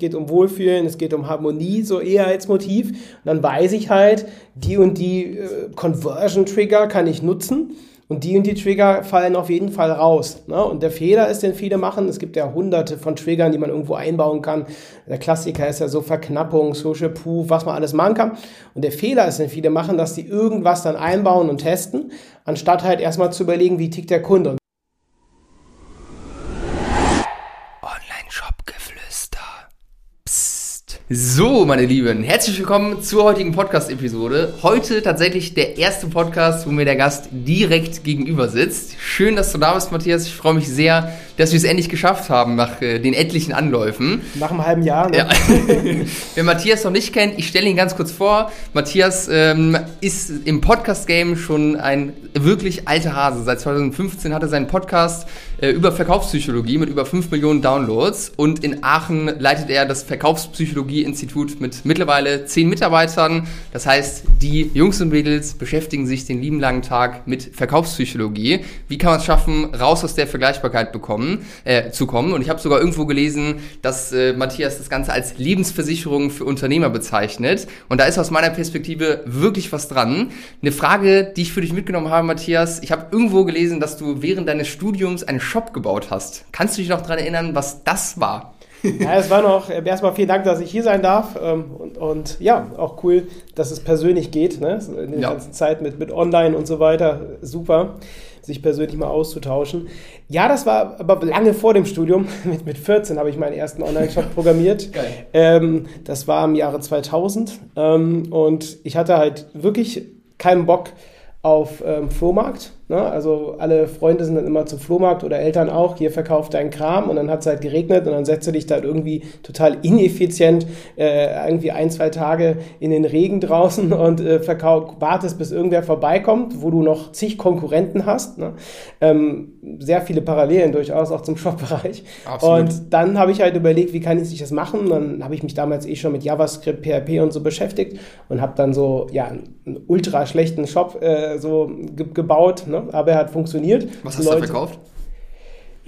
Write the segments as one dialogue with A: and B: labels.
A: geht um Wohlfühlen, es geht um Harmonie, so eher als Motiv. Und dann weiß ich halt, die und die äh, Conversion-Trigger kann ich nutzen. Und die und die Trigger fallen auf jeden Fall raus. Ne? Und der Fehler ist, den viele machen, es gibt ja hunderte von Triggern, die man irgendwo einbauen kann. Der Klassiker ist ja so Verknappung, Social Proof, was man alles machen kann. Und der Fehler ist, den viele machen, dass die irgendwas dann einbauen und testen, anstatt halt erstmal zu überlegen, wie tickt der Kunde.
B: So, meine Lieben, herzlich willkommen zur heutigen Podcast-Episode. Heute tatsächlich der erste Podcast, wo mir der Gast direkt gegenüber sitzt. Schön, dass du da bist, Matthias. Ich freue mich sehr, dass wir es endlich geschafft haben nach äh, den etlichen Anläufen.
A: Nach einem halben Jahr. Ne? Ja.
B: Wer Matthias noch nicht kennt, ich stelle ihn ganz kurz vor. Matthias ähm, ist im Podcast-Game schon ein wirklich alter Hase. Seit 2015 hat er seinen Podcast äh, über Verkaufspsychologie mit über 5 Millionen Downloads und in Aachen leitet er das Verkaufspsychologie Institut mit mittlerweile zehn Mitarbeitern. Das heißt, die Jungs und Mädels beschäftigen sich den lieben langen Tag mit Verkaufspsychologie. Wie kann man es schaffen, raus aus der Vergleichbarkeit bekommen, äh, zu kommen? Und ich habe sogar irgendwo gelesen, dass äh, Matthias das Ganze als Lebensversicherung für Unternehmer bezeichnet. Und da ist aus meiner Perspektive wirklich was dran. Eine Frage, die ich für dich mitgenommen habe, Matthias. Ich habe irgendwo gelesen, dass du während deines Studiums einen Shop gebaut hast. Kannst du dich noch daran erinnern, was das war?
A: Ja, es war noch, äh, erstmal vielen Dank, dass ich hier sein darf. Ähm, und, und ja, auch cool, dass es persönlich geht. Ne? In der ja. ganzen Zeit mit, mit Online und so weiter. Super, sich persönlich mal auszutauschen. Ja, das war aber lange vor dem Studium. Mit, mit 14 habe ich meinen ersten Online-Shop programmiert. Geil. Ähm, das war im Jahre 2000. Ähm, und ich hatte halt wirklich keinen Bock auf ähm, Flohmarkt Ne? Also alle Freunde sind dann immer zum Flohmarkt oder Eltern auch, hier verkauft dein Kram und dann hat es halt geregnet und dann setzt du dich da irgendwie total ineffizient äh, irgendwie ein, zwei Tage in den Regen draußen und äh, wartest, bis irgendwer vorbeikommt, wo du noch zig Konkurrenten hast. Ne? Ähm, sehr viele Parallelen durchaus auch zum Shop-Bereich. Und dann habe ich halt überlegt, wie kann ich das machen? Dann habe ich mich damals eh schon mit JavaScript, PHP und so beschäftigt und habe dann so ja, einen ultra schlechten Shop äh, so ge gebaut. Ne? Aber er hat funktioniert.
B: Was hast Leute, du verkauft?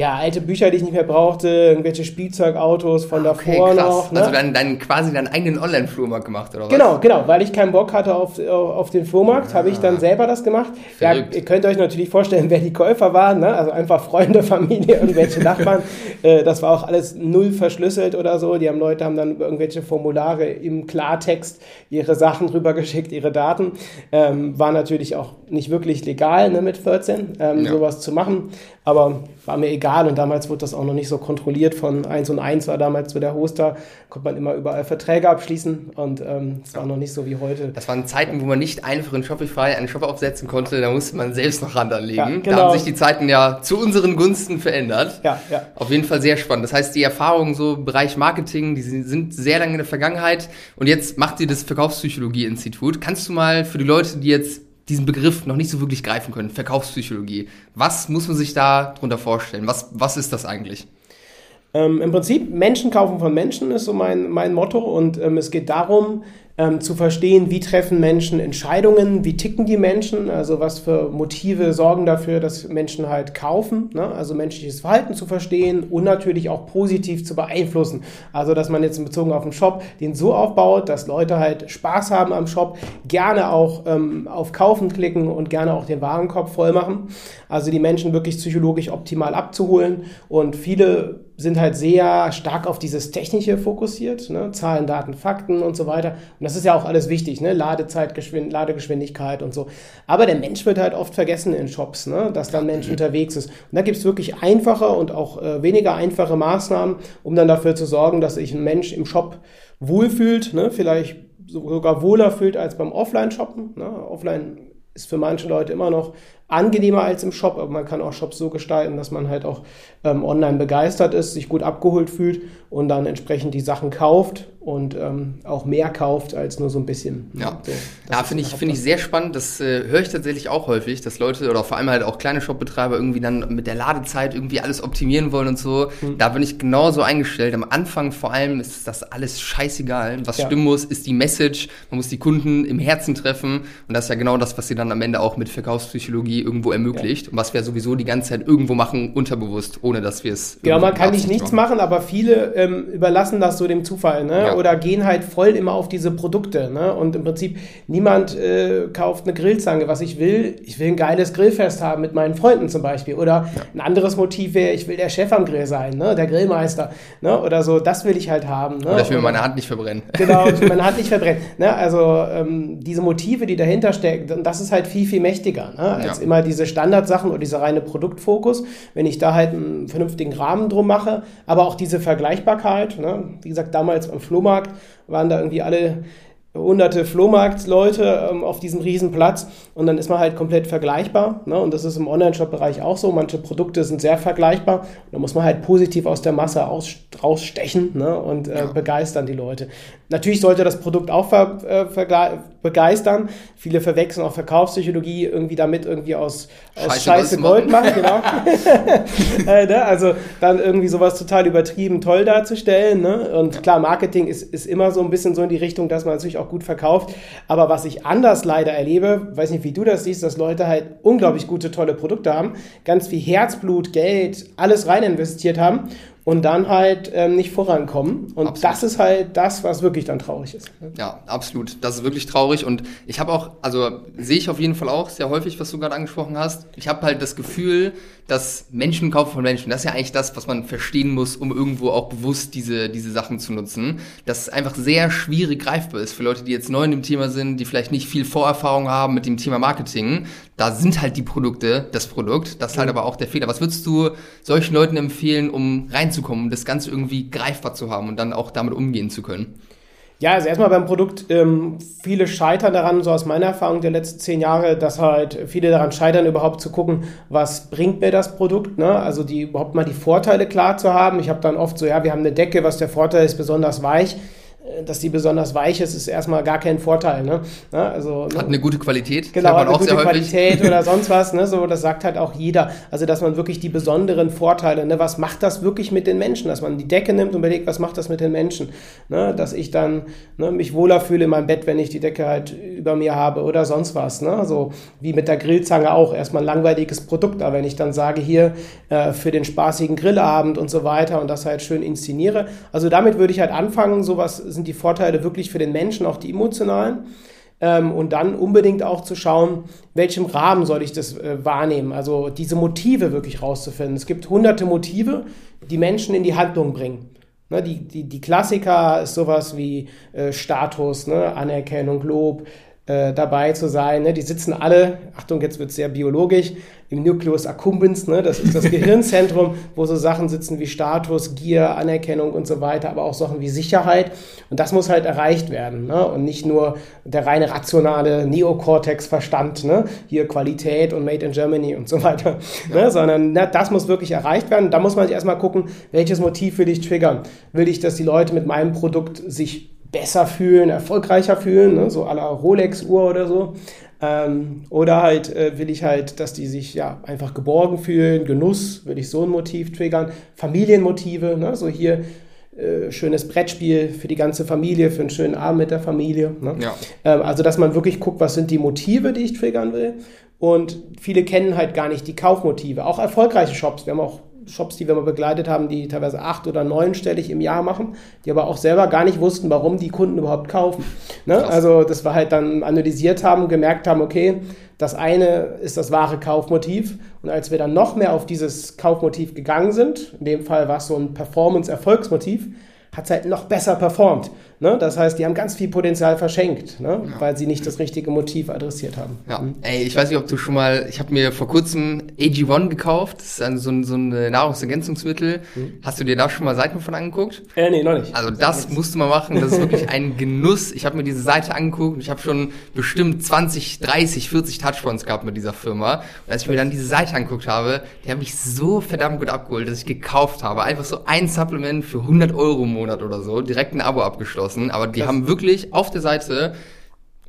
A: Ja, alte Bücher, die ich nicht mehr brauchte, irgendwelche Spielzeugautos von okay, davor krass. noch.
B: Ne? Also dann, dann quasi deinen eigenen Online-Flohmarkt gemacht, oder was?
A: Genau, genau, weil ich keinen Bock hatte auf, auf den Flohmarkt, ah, habe ich dann selber das gemacht. Ja, ihr könnt euch natürlich vorstellen, wer die Käufer waren, ne? also einfach Freunde, Familie, irgendwelche Nachbarn. Äh, das war auch alles null verschlüsselt oder so. Die haben Leute haben dann irgendwelche Formulare im Klartext ihre Sachen rübergeschickt, ihre Daten. Ähm, war natürlich auch nicht wirklich legal ne, mit 14, ähm, ja. sowas zu machen. Aber war mir egal und damals wurde das auch noch nicht so kontrolliert von 1 und 1 war damals so der Hoster, konnte man immer überall Verträge abschließen und ähm, es ähm, war noch nicht so wie heute.
B: Das waren Zeiten, wo man nicht einfach in Shopify einen Shop aufsetzen konnte, da musste man selbst noch Rand anlegen. Ja, genau. Da haben genau. sich die Zeiten ja zu unseren Gunsten verändert. Ja, ja. Auf jeden Fall sehr spannend. Das heißt, die Erfahrungen so im Bereich Marketing, die sind sehr lange in der Vergangenheit und jetzt macht ihr das Verkaufspsychologie-Institut. Kannst du mal für die Leute, die jetzt diesen Begriff noch nicht so wirklich greifen können. Verkaufspsychologie. Was muss man sich da drunter vorstellen? Was, was ist das eigentlich?
A: Ähm, Im Prinzip, Menschen kaufen von Menschen ist so mein, mein Motto und ähm, es geht darum, ähm, zu verstehen, wie treffen Menschen Entscheidungen, wie ticken die Menschen, also was für Motive sorgen dafür, dass Menschen halt kaufen, ne? also menschliches Verhalten zu verstehen und natürlich auch positiv zu beeinflussen. Also dass man jetzt in Bezug auf den Shop den so aufbaut, dass Leute halt Spaß haben am Shop, gerne auch ähm, auf Kaufen klicken und gerne auch den Warenkorb voll machen. Also die Menschen wirklich psychologisch optimal abzuholen und viele sind halt sehr stark auf dieses Technische fokussiert, ne? Zahlen, Daten, Fakten und so weiter. Und das ist ja auch alles wichtig, ne? Ladezeit, Geschwind Ladegeschwindigkeit und so. Aber der Mensch wird halt oft vergessen in Shops, ne? dass da ein Mensch unterwegs ist. Und da gibt es wirklich einfache und auch äh, weniger einfache Maßnahmen, um dann dafür zu sorgen, dass sich ein Mensch im Shop wohlfühlt, ne? vielleicht sogar wohler fühlt als beim Offline-Shoppen. Ne? Offline ist für manche Leute immer noch angenehmer als im Shop, aber man kann auch Shops so gestalten, dass man halt auch ähm, online begeistert ist, sich gut abgeholt fühlt und dann entsprechend die Sachen kauft und ähm, auch mehr kauft als nur so ein bisschen.
B: Ja, so, ja finde ich, find ich sehr spannend. Das äh, höre ich tatsächlich auch häufig, dass Leute oder vor allem halt auch kleine Shopbetreiber irgendwie dann mit der Ladezeit irgendwie alles optimieren wollen und so. Mhm. Da bin ich genauso eingestellt. Am Anfang vor allem ist das alles scheißegal. Was ja. stimmen muss, ist die Message. Man muss die Kunden im Herzen treffen und das ist ja genau das, was sie dann am Ende auch mit Verkaufspsychologie irgendwo ermöglicht. Und was wir sowieso die ganze Zeit irgendwo machen, unterbewusst, ohne dass wir es.
A: Genau, man kann nicht nichts machen, aber viele ähm, überlassen das so dem Zufall, ne?
B: Ja.
A: Oder gehen halt voll immer auf diese Produkte, ne? Und im Prinzip niemand äh, kauft eine Grillzange. Was ich will, ich will ein geiles Grillfest haben mit meinen Freunden zum Beispiel. Oder ein anderes Motiv wäre, ich will der Chef am Grill sein, ne? Der Grillmeister, ne? Oder so, das will ich halt haben. Ne?
B: Oder ich will mir meine Hand nicht verbrennen.
A: Genau, ich will meine Hand nicht verbrennen. Ne? Also ähm, diese Motive, die dahinter stecken, und das ist halt viel, viel mächtiger, ne? als
B: Ja.
A: immer diese Standardsachen oder dieser reine Produktfokus. Wenn ich da halt einen vernünftigen Rahmen drum mache, aber auch diese Vergleichbarkeit. Ne? Wie gesagt, damals beim Flohmarkt waren da irgendwie alle hunderte Flohmarktleute ähm, auf diesem Riesenplatz und dann ist man halt komplett vergleichbar. Ne? Und das ist im Online-Shop-Bereich auch so. Manche Produkte sind sehr vergleichbar. Und da muss man halt positiv aus der Masse aus, rausstechen ne? und äh, begeistern die Leute. Natürlich sollte das Produkt auch ver, äh, begeistern. Viele verwechseln auch Verkaufspsychologie irgendwie damit irgendwie aus, aus
B: Scheiße
A: Scheiße
B: Gold
A: Gold machen. Genau. äh, ne? Also dann irgendwie sowas total übertrieben toll darzustellen. Ne? Und klar, Marketing ist, ist immer so ein bisschen so in die Richtung, dass man natürlich auch gut verkauft. Aber was ich anders leider erlebe, weiß nicht, wie du das siehst, dass Leute halt unglaublich gute, tolle Produkte haben, ganz viel Herzblut, Geld, alles rein investiert haben und dann halt ähm, nicht vorankommen. Und
B: Absolut.
A: das ist halt das, was wirklich dann traurig ist. ne?
B: Ja, absolut. Das ist wirklich traurig. Und ich habe auch, also sehe ich auf jeden Fall auch sehr häufig, was du gerade angesprochen hast. Ich habe halt das Gefühl, dass Menschen kaufen von Menschen. Das ist ja eigentlich das, was man verstehen muss, um irgendwo auch bewusst diese, diese Sachen zu nutzen. Dass es einfach sehr schwierig greifbar ist für Leute, die jetzt neu in dem Thema sind, die vielleicht nicht viel Vorerfahrung haben mit dem Thema Marketing. Da sind halt die Produkte das Produkt. Das ist halt aber auch der Fehler. Was würdest du solchen Leuten empfehlen, um reinzukommen, das Ganze irgendwie greifbar zu haben und dann auch damit umgehen zu können?
A: Ja, also erstmal beim Produkt, ähm, viele scheitern daran, so aus meiner Erfahrung der letzten zehn Jahre, dass halt viele daran scheitern, überhaupt zu gucken, was bringt mir das Produkt, ne? Also die überhaupt mal die Vorteile klar zu haben. Ich habe dann oft so, ja, wir haben eine Decke, was der Vorteil ist, besonders weich. Äh, Dass die besonders weich ist, ist erstmal gar kein Vorteil, ne? Ja, also, ne?
B: Hat eine gute Qualität.
A: Genau, hat eine gute
B: sehr häufig.
A: Qualität oder sonst was, ne? So, das sagt halt auch jeder. Also, dass man wirklich die besonderen Vorteile, ne? Was macht das wirklich mit den Menschen? Dass man die Decke nimmt und überlegt, was macht das mit den Menschen? Ne? Dass ich dann ne, mich wohler fühle in meinem Bett, wenn ich die Decke halt über mir habe oder sonst was, ne? So wie mit der Grillzange auch. Erstmal ein langweiliges Produkt, aber wenn ich dann sage, hier äh, für den spaßigen Grillabend und so weiter und das halt schön inszeniere. Also, damit würde ich halt anfangen. So was sind die Vorteile wirklich für den Menschen, auch die emotionalen. Ähm, und dann unbedingt auch zu schauen, welchem Rahmen soll ich das äh, wahrnehmen. Also diese Motive wirklich rauszufinden. Es gibt hunderte Motive, die Menschen in die Handlung bringen. Ne, die, die, die Klassiker ist sowas wie äh, Status, ne, Anerkennung, Lob, äh, dabei zu sein. Ne? Die sitzen alle, Achtung, jetzt wird es sehr biologisch, im Nucleus accumbens, ne? das ist das Gehirnzentrum, wo so Sachen sitzen wie Status, Gier, Anerkennung und so weiter, aber auch Sachen wie Sicherheit. Und das muss halt erreicht werden. Ne? Und nicht nur der reine rationale Neokortex-Verstand, ne? hier Qualität und Made in Germany und so weiter, ne? sondern ne, das muss wirklich erreicht werden. Da muss man sich erstmal gucken, welches Motiv will ich triggern. Will ich, dass die Leute mit meinem Produkt sich besser fühlen, erfolgreicher fühlen, ne? so la Rolex-Uhr oder so. Ähm, oder halt äh, will ich halt, dass die sich ja einfach geborgen fühlen, Genuss, will ich so ein Motiv triggern, Familienmotive, ne? so hier äh, schönes Brettspiel für die ganze Familie, für einen schönen Abend mit der Familie. Ne?
B: Ja.
A: Ähm, also, dass man wirklich guckt, was sind die Motive, die ich triggern will. Und viele kennen halt gar nicht die Kaufmotive. Auch erfolgreiche Shops. Wir haben auch Shops, die wir mal begleitet haben, die teilweise acht- oder neunstellig im Jahr machen, die aber auch selber gar nicht wussten, warum die Kunden überhaupt kaufen. Ne? Also das wir halt dann analysiert haben, gemerkt haben, okay, das eine ist das wahre Kaufmotiv. Und als wir dann noch mehr auf dieses Kaufmotiv gegangen sind, in dem Fall war es so ein Performance-Erfolgsmotiv, hat es halt noch besser performt. Ne? Das heißt, die haben ganz viel Potenzial verschenkt, ne? weil sie nicht das richtige Motiv adressiert haben.
B: Ja, ey, ich weiß nicht, ob du schon mal, ich habe mir vor kurzem AG1 gekauft, das ist ein, so, ein, so ein Nahrungsergänzungsmittel. Hast du dir da schon mal Seiten von angeguckt?
A: Äh, nee, noch nicht.
B: Also das musst du mal machen, das ist wirklich ein Genuss. Ich habe mir diese Seite angeguckt und ich habe schon bestimmt 20, 30, 40 Touchpoints gehabt mit dieser Firma. Und als ich mir dann diese Seite angeguckt habe, die haben mich so verdammt gut abgeholt, dass ich gekauft habe. Einfach so ein Supplement für 100 Euro im Monat oder so, direkt ein Abo abgeschlossen. Aber die haben wirklich auf der Seite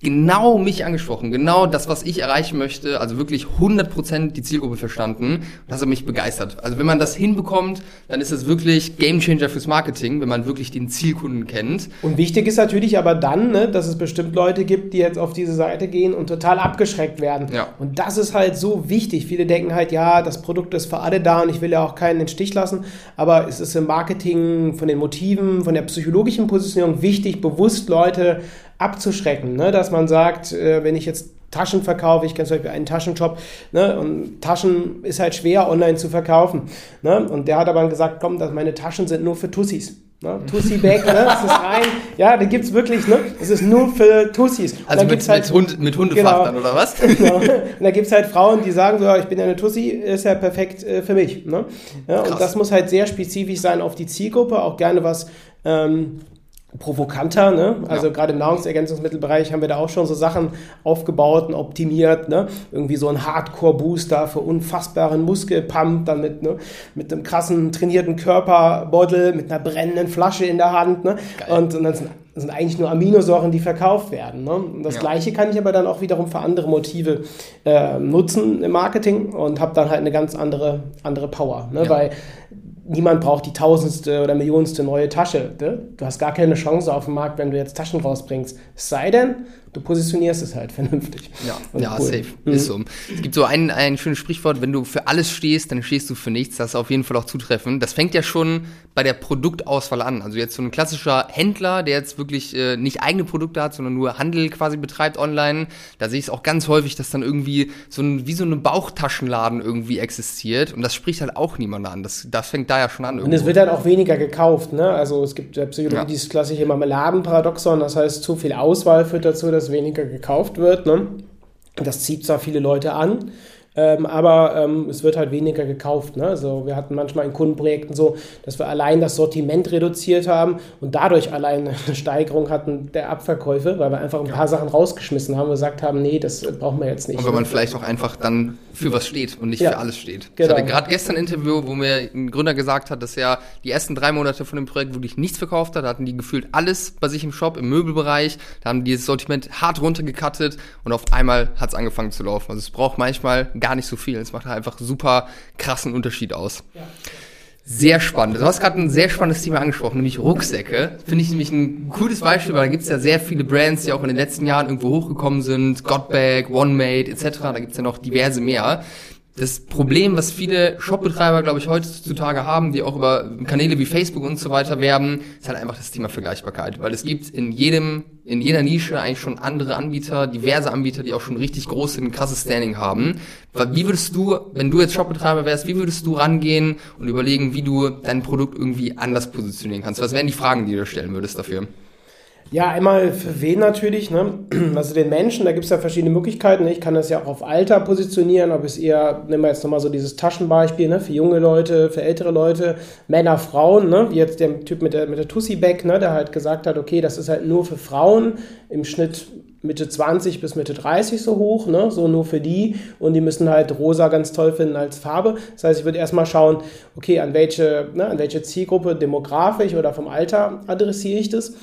B: genau mich angesprochen, genau das, was ich erreichen möchte, also wirklich 100% die Zielgruppe verstanden. Das hat mich begeistert. Also wenn man das hinbekommt, dann ist es wirklich Gamechanger fürs Marketing, wenn man wirklich den Zielkunden kennt.
A: Und wichtig ist natürlich aber dann, ne, dass es bestimmt Leute gibt, die jetzt auf diese Seite gehen und total abgeschreckt werden.
B: Ja.
A: Und das ist halt so wichtig. Viele denken halt, ja, das Produkt ist für alle da und ich will ja auch keinen in den Stich lassen. Aber es ist im Marketing von den Motiven, von der psychologischen Positionierung wichtig, bewusst Leute abzuschrecken. Ne? Dass man sagt, äh, wenn ich jetzt Taschen verkaufe, ich kenne zum Beispiel einen Taschenshop, ne, und Taschen ist halt schwer online zu verkaufen. Ne? Und der hat aber gesagt, komm, dass meine Taschen sind nur für Tussis. Ne? Tussi Bag, ne? Das ist rein. Ja, da gibt es wirklich, ne? Das ist nur für Tussis.
B: Also
A: da
B: mit,
A: gibt's halt,
B: mit, Hund, mit Hundefach
A: Genau.
B: oder was?
A: Genau. Und da gibt es halt Frauen, die sagen so, ja, ich bin ja eine Tussi, ist ja perfekt äh, für mich. Ne? Ja,
B: Krass.
A: und das muss halt sehr spezifisch sein auf die Zielgruppe, auch gerne was ähm, provokanter. Ne? Also
B: Ja.
A: gerade im Nahrungsergänzungsmittelbereich haben wir da auch schon so Sachen aufgebaut und optimiert. Ne? Irgendwie so ein Hardcore-Booster für unfassbaren Muskelpump, dann mit, ne? mit einem krassen trainierten Körperbeutel, mit einer brennenden Flasche in der Hand. Ne?
B: Geil.
A: Und, und dann sind, sind eigentlich nur Aminosäuren, die verkauft werden. Ne? Und das
B: Ja.
A: gleiche kann ich aber dann auch wiederum für andere Motive äh, nutzen im Marketing und habe dann halt eine ganz andere, andere Power. Ne?
B: Ja.
A: Weil niemand braucht die tausendste oder millionste neue Tasche. Ne? Du hast gar keine Chance auf dem Markt, wenn du jetzt Taschen rausbringst. Es sei denn, du positionierst es halt vernünftig.
B: Ja, ja
A: cool.
B: safe.
A: Mhm.
B: Ist so. Es gibt so ein, ein schönes Sprichwort, wenn du für alles stehst, dann stehst du für nichts. Das ist auf jeden Fall auch zutreffend. Das fängt ja schon bei der Produktauswahl an. Also jetzt so ein klassischer Händler, der jetzt wirklich äh, nicht eigene Produkte hat, sondern nur Handel quasi betreibt online. Da sehe ich es auch ganz häufig, dass dann irgendwie so ein, wie so ein Bauchtaschenladen irgendwie existiert. Und das spricht halt auch niemand an. Das, das fängt da ja schon an.
A: Und es wird dann auch weniger gekauft. Ne? Also es gibt der Psychologie
B: Ja.
A: dieses klassische Marmeladenparadoxon. Das heißt, zu viel Auswahl führt dazu, dass weniger gekauft wird. Ne? Das zieht zwar viele Leute an, ähm, aber ähm, es wird halt weniger gekauft. Ne? Also wir hatten manchmal in Kundenprojekten so, dass wir allein das Sortiment reduziert haben und dadurch allein eine Steigerung hatten der Abverkäufe, weil wir einfach ein paar Sachen rausgeschmissen haben und gesagt haben, nee, das brauchen wir jetzt nicht.
B: Und wenn man vielleicht auch einfach dann für was steht und nicht
A: Ja,
B: für alles steht. Ich
A: genau.
B: hatte gerade gestern ein Interview, wo mir ein Gründer gesagt hat, dass er die ersten drei Monate von dem Projekt wirklich nichts verkauft hat. Da hatten die gefühlt alles bei sich im Shop, im Möbelbereich. Da haben die das Sortiment hart runtergekattet und auf einmal hat es angefangen zu laufen. Also es braucht manchmal gar nicht so viel. Es macht halt einfach super krassen Unterschied aus. Sehr spannend. Du hast gerade ein sehr spannendes Thema angesprochen, nämlich Rucksäcke. Finde ich nämlich ein cooles Beispiel, weil da gibt es ja sehr viele Brands, die auch in den letzten Jahren irgendwo hochgekommen sind. Godbag, OneMate etc. Da gibt es ja noch diverse mehr. Das Problem, was viele Shopbetreiber, glaube ich, heutzutage haben, die auch über Kanäle wie Facebook und so weiter werben, ist halt einfach das Thema Vergleichbarkeit. Weil es gibt in jedem, in jeder Nische eigentlich schon andere Anbieter, diverse Anbieter, die auch schon richtig groß sind, krasses Standing haben. Wie würdest du, wenn du jetzt Shopbetreiber wärst, wie würdest du rangehen und überlegen, wie du dein Produkt irgendwie anders positionieren kannst? Was wären die Fragen, die du stellen würdest dafür?
A: Ja, einmal für wen natürlich, ne? Also den Menschen, da gibt es ja verschiedene Möglichkeiten. Ich kann das ja auch auf Alter positionieren, ob es eher, nehmen wir jetzt nochmal so dieses Taschenbeispiel, ne? Für junge Leute, für ältere Leute, Männer, Frauen, ne? Wie jetzt der Typ mit der, mit der Tussi-Bag, ne? Der halt gesagt hat, okay, das ist halt nur für Frauen, im Schnitt Mitte 20 bis Mitte 30 so hoch, ne? so nur für die und die müssen halt rosa ganz toll finden als Farbe. Das heißt, ich würde erstmal schauen, okay, an welche, ne, an welche Zielgruppe demografisch oder vom Alter adressiere ich das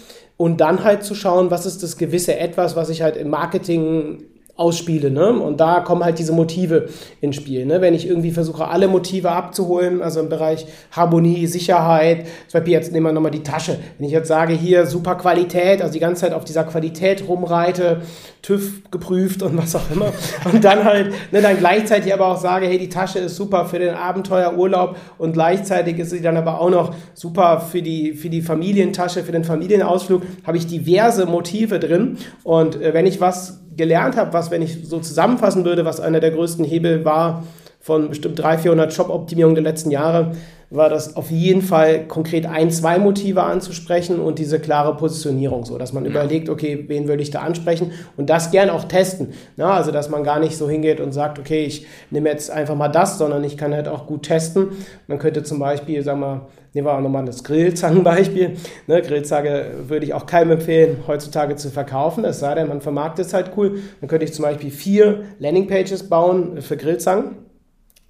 A: und dann halt zu schauen, was ist das gewisse Etwas, was ich halt im Marketing ausspiele. Ne? Und da kommen halt diese Motive ins Spiel. Ne? Wenn ich irgendwie versuche, alle Motive abzuholen, also im Bereich Harmonie, Sicherheit, zum Beispiel jetzt nehmen wir nochmal die Tasche. Wenn ich jetzt sage, hier super Qualität, also die ganze Zeit auf dieser Qualität rumreite, TÜV geprüft und was auch immer, und dann halt, ne, dann gleichzeitig aber auch sage, hey, die Tasche ist super für den Abenteuerurlaub und gleichzeitig ist sie dann aber auch noch super für die, für die Familientasche, für den Familienausflug, habe ich diverse Motive drin. Und äh, wenn ich was gelernt habe, was, wenn ich so zusammenfassen würde, was einer der größten Hebel war von bestimmt 300, 400 Shop-Optimierungen der letzten Jahre, war das auf jeden Fall konkret ein, zwei Motive anzusprechen und diese klare Positionierung, so dass man ja. überlegt, okay, wen will ich da ansprechen und das gern auch testen. Na, also, dass man gar nicht so hingeht und sagt, okay, ich nehme jetzt einfach mal das, sondern ich kann halt auch gut testen. Man könnte zum Beispiel, sagen wir, nehmen wir auch nochmal das Grillzangenbeispiel. Ne, Grillzange würde ich auch keinem empfehlen, heutzutage zu verkaufen, es sei denn, man vermarktet es halt cool. Dann könnte ich zum Beispiel vier Landingpages bauen für Grillzangen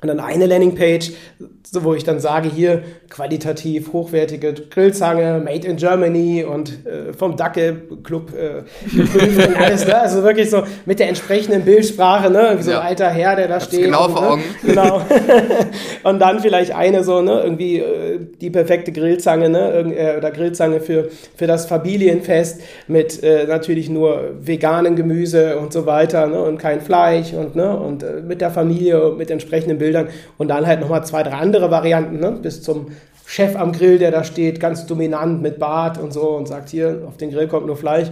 A: Und dann eine Landingpage, so wo ich dann sage, hier qualitativ hochwertige Grillzange, made in Germany und äh, vom Dacke Club äh, geprüft und alles, ne? Also wirklich so mit der entsprechenden Bildsprache, ne? Wie so ja. ein alter Herr, der da Hab's steht.
B: Genau und, vor
A: ne?
B: Augen.
A: Genau. und dann vielleicht eine so, ne? Irgendwie äh, die perfekte Grillzange, ne? Äh, oder Grillzange für, für das Familienfest mit äh, natürlich nur veganen Gemüse und so weiter, ne? Und kein Fleisch und, ne? Und äh, mit der Familie, mit entsprechenden Bildern Bildern und dann halt nochmal zwei, drei andere Varianten, ne? bis zum Chef am Grill, der da steht, ganz dominant mit Bart und so und sagt, hier, auf den Grill kommt nur Fleisch.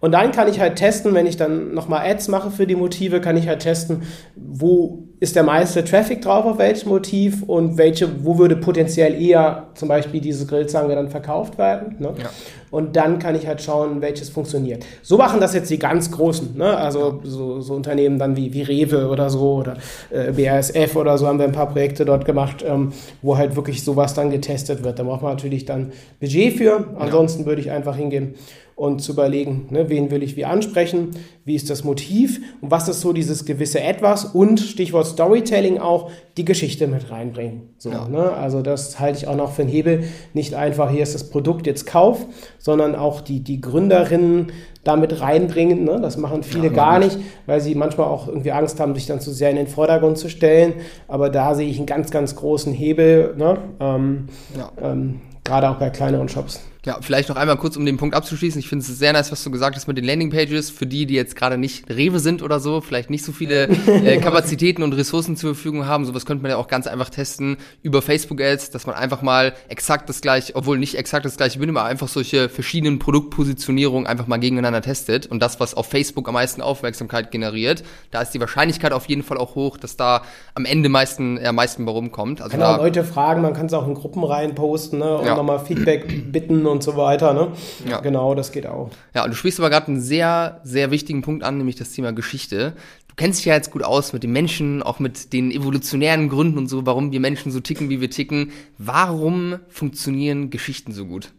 A: Und dann kann ich halt testen, wenn ich dann nochmal Ads mache für die Motive, kann ich halt testen, wo ist der meiste Traffic drauf auf welchem Motiv und welche, wo würde potenziell eher zum Beispiel diese Grillzange dann verkauft werden. Ne? Ja. Und dann kann ich halt schauen, welches funktioniert. So machen das jetzt die ganz Großen, ne? also so, so Unternehmen dann wie, wie Rewe oder so oder äh, BASF oder so haben wir ein paar Projekte dort gemacht, ähm, wo halt wirklich sowas dann getestet wird. Da braucht man natürlich dann Budget für. Ansonsten ja. würde ich einfach hingehen und zu überlegen, ne, wen will ich wie ansprechen, wie ist das Motiv und was ist so dieses gewisse Etwas und Stichwort Storytelling auch die Geschichte mit reinbringen. So, ja. ne? Also das halte ich auch noch für einen Hebel. Nicht einfach, hier ist das Produkt, jetzt kauf, sondern auch die, die Gründerinnen damit reinbringen. Ne? Das machen viele ja, gar nicht, weil sie manchmal auch irgendwie Angst haben, sich dann zu sehr in den Vordergrund zu stellen. Aber da sehe ich einen ganz, ganz großen Hebel, ne? ähm, ja. ähm, gerade auch bei kleineren Shops.
B: Ja, vielleicht noch einmal kurz, um den Punkt abzuschließen. Ich finde es sehr nice, was du gesagt hast mit den Landingpages. Für die, die jetzt gerade nicht Rewe sind oder so, vielleicht nicht so viele äh, Kapazitäten und Ressourcen zur Verfügung haben. Sowas könnte man ja auch ganz einfach testen über Facebook-Ads, dass man einfach mal exakt das gleiche, obwohl nicht exakt das gleiche bin, aber einfach solche verschiedenen Produktpositionierungen einfach mal gegeneinander testet. Und das, was auf Facebook am meisten Aufmerksamkeit generiert, da ist die Wahrscheinlichkeit auf jeden Fall auch hoch, dass da am Ende meisten, äh, meisten bei rumkommt.
A: Also kann auch Leute fragen, man kann es auch in Gruppen rein posten ne, und ja. nochmal Feedback bitten und und so weiter. Ne? Ja. Genau, das geht auch.
B: Ja, und du sprichst aber gerade einen sehr, sehr wichtigen Punkt an, nämlich das Thema Geschichte. Du kennst dich ja jetzt gut aus mit den Menschen, auch mit den evolutionären Gründen und so, warum wir Menschen so ticken, wie wir ticken. Warum funktionieren Geschichten so gut?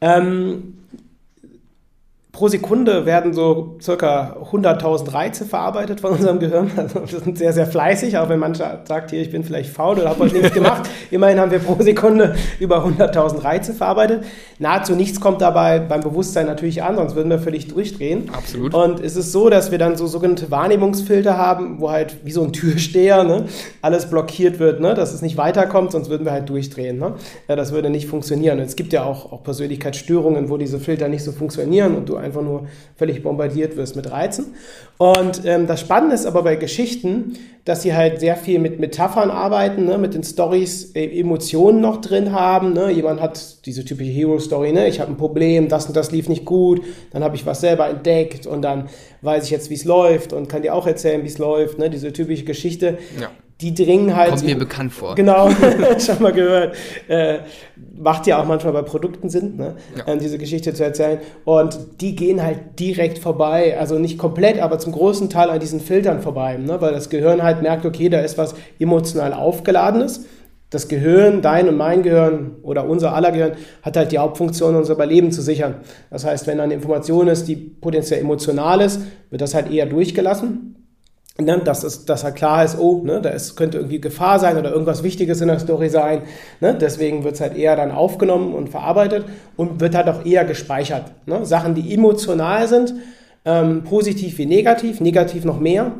A: Ähm, pro Sekunde werden so circa 100.000 Reize verarbeitet von unserem Gehirn. Also wir sind sehr, sehr fleißig, auch wenn mancher sagt, hier, ich bin vielleicht faul oder habe heute nichts gemacht. Immerhin haben wir pro Sekunde über 100.000 Reize verarbeitet. Nahezu nichts kommt dabei beim Bewusstsein natürlich an, sonst würden wir völlig durchdrehen.
B: Absolut.
A: Und es ist so, dass wir dann so sogenannte Wahrnehmungsfilter haben, wo halt wie so ein Türsteher ne, alles blockiert wird, ne, dass es nicht weiterkommt, sonst würden wir halt durchdrehen. Ne? Ja, das würde nicht funktionieren. Und es gibt ja auch, auch Persönlichkeitsstörungen, wo diese Filter nicht so funktionieren und du einfach nur völlig bombardiert wirst mit Reizen. Und ähm, das Spannende ist aber bei Geschichten, dass sie halt sehr viel mit Metaphern arbeiten, ne, mit den Stories äh, Emotionen noch drin haben. Ne. Jemand hat diese typische Hero-Story, ne, ich habe ein Problem, das und das lief nicht gut, dann habe ich was selber entdeckt und dann weiß ich jetzt, wie es läuft und kann dir auch erzählen, wie es läuft. Ne, diese typische Geschichte. Ja die dringen halt.
B: Kommt mir bekannt vor.
A: Genau, schon mal gehört. Äh, macht ja auch manchmal bei Produkten Sinn, ne? Ja. Äh, diese Geschichte zu erzählen. Und die gehen halt direkt vorbei, also nicht komplett, aber zum großen Teil an diesen Filtern vorbei, ne? weil das Gehirn halt merkt, okay, da ist was emotional aufgeladenes. Das Gehirn, dein und mein Gehirn oder unser aller Gehirn, hat halt die Hauptfunktion, unser Überleben zu sichern. Das heißt, wenn eine Information ist, die potenziell emotional ist, wird das halt eher durchgelassen Ne, dass, es, dass halt klar ist, oh, ne, da ist, könnte irgendwie Gefahr sein oder irgendwas Wichtiges in der Story sein. Ne, deswegen wird es halt eher dann aufgenommen und verarbeitet und wird halt auch eher gespeichert. Ne? Sachen, die emotional sind, ähm, positiv wie negativ, negativ noch mehr,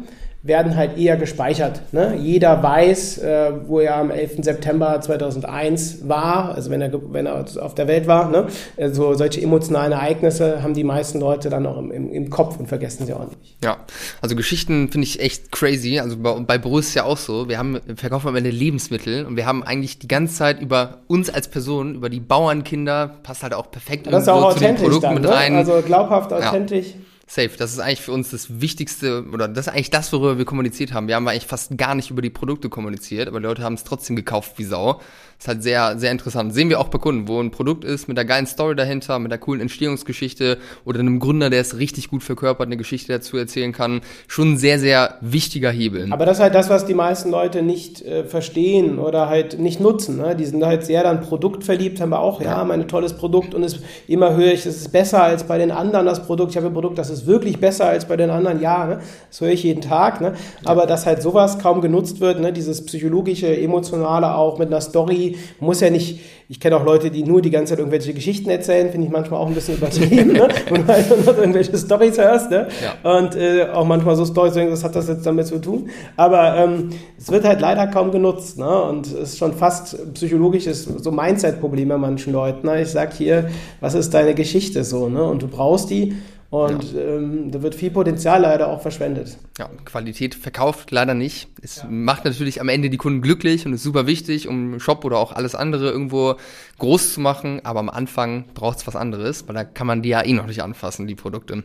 A: werden halt eher gespeichert. Ne? Jeder weiß, äh, wo er am 11. September 2001 war, also wenn er, wenn er auf der Welt war. Ne? Also solche emotionalen Ereignisse haben die meisten Leute dann auch im, im, im Kopf und vergessen sie auch nicht.
B: Ja, also Geschichten finde ich echt crazy. Also bei, bei Borus ist ja auch so. Wir haben, verkaufen am Ende Lebensmittel und wir haben eigentlich die ganze Zeit über uns als Person, über die Bauernkinder, passt halt auch perfekt
A: das ist auch authentisch dann, ne? Also glaubhaft, authentisch. Ja.
B: Safe. Das ist eigentlich für uns das Wichtigste oder das ist eigentlich das, worüber wir kommuniziert haben. Wir haben eigentlich fast gar nicht über die Produkte kommuniziert, aber die Leute haben es trotzdem gekauft wie Sau. Ist halt sehr, sehr interessant. Sehen wir auch bei Kunden, wo ein Produkt ist mit einer geilen Story dahinter, mit einer coolen Entstehungsgeschichte oder einem Gründer, der es richtig gut verkörpert, eine Geschichte dazu erzählen kann. Schon ein sehr, sehr wichtiger Hebel.
A: Aber das ist halt das, was die meisten Leute nicht äh, verstehen oder halt nicht nutzen. Ne? Die sind halt sehr dann produktverliebt, haben wir auch, ja, mein tolles Produkt und es, immer höre ich, es ist besser als bei den anderen das Produkt. Ich habe ein Produkt, das ist wirklich besser als bei den anderen. Ja, ne? das höre ich jeden Tag. Ne? Aber dass halt sowas kaum genutzt wird, ne? dieses psychologische, emotionale auch mit einer Story, muss ja nicht, ich kenne auch Leute, die nur die ganze Zeit irgendwelche Geschichten erzählen, finde ich manchmal auch ein bisschen übertrieben, ne? Und halt noch irgendwelche Stories hörst, ne? Ja. Und äh, auch manchmal so Stories, was hat das jetzt damit zu tun? Aber ähm, es wird halt leider kaum genutzt, ne? Und es ist schon fast psychologisches so Mindset-Problem bei manchen Leuten. Ne? Ich sag hier, was ist deine Geschichte so, ne? Und du brauchst die und ja. ähm, da wird viel Potenzial leider auch verschwendet.
B: Ja, Qualität verkauft leider nicht. Es ja. macht natürlich am Ende die Kunden glücklich und ist super wichtig, um Shop oder auch alles andere irgendwo groß zu machen. Aber am Anfang braucht es was anderes, weil da kann man die ja eh noch nicht anfassen, die Produkte.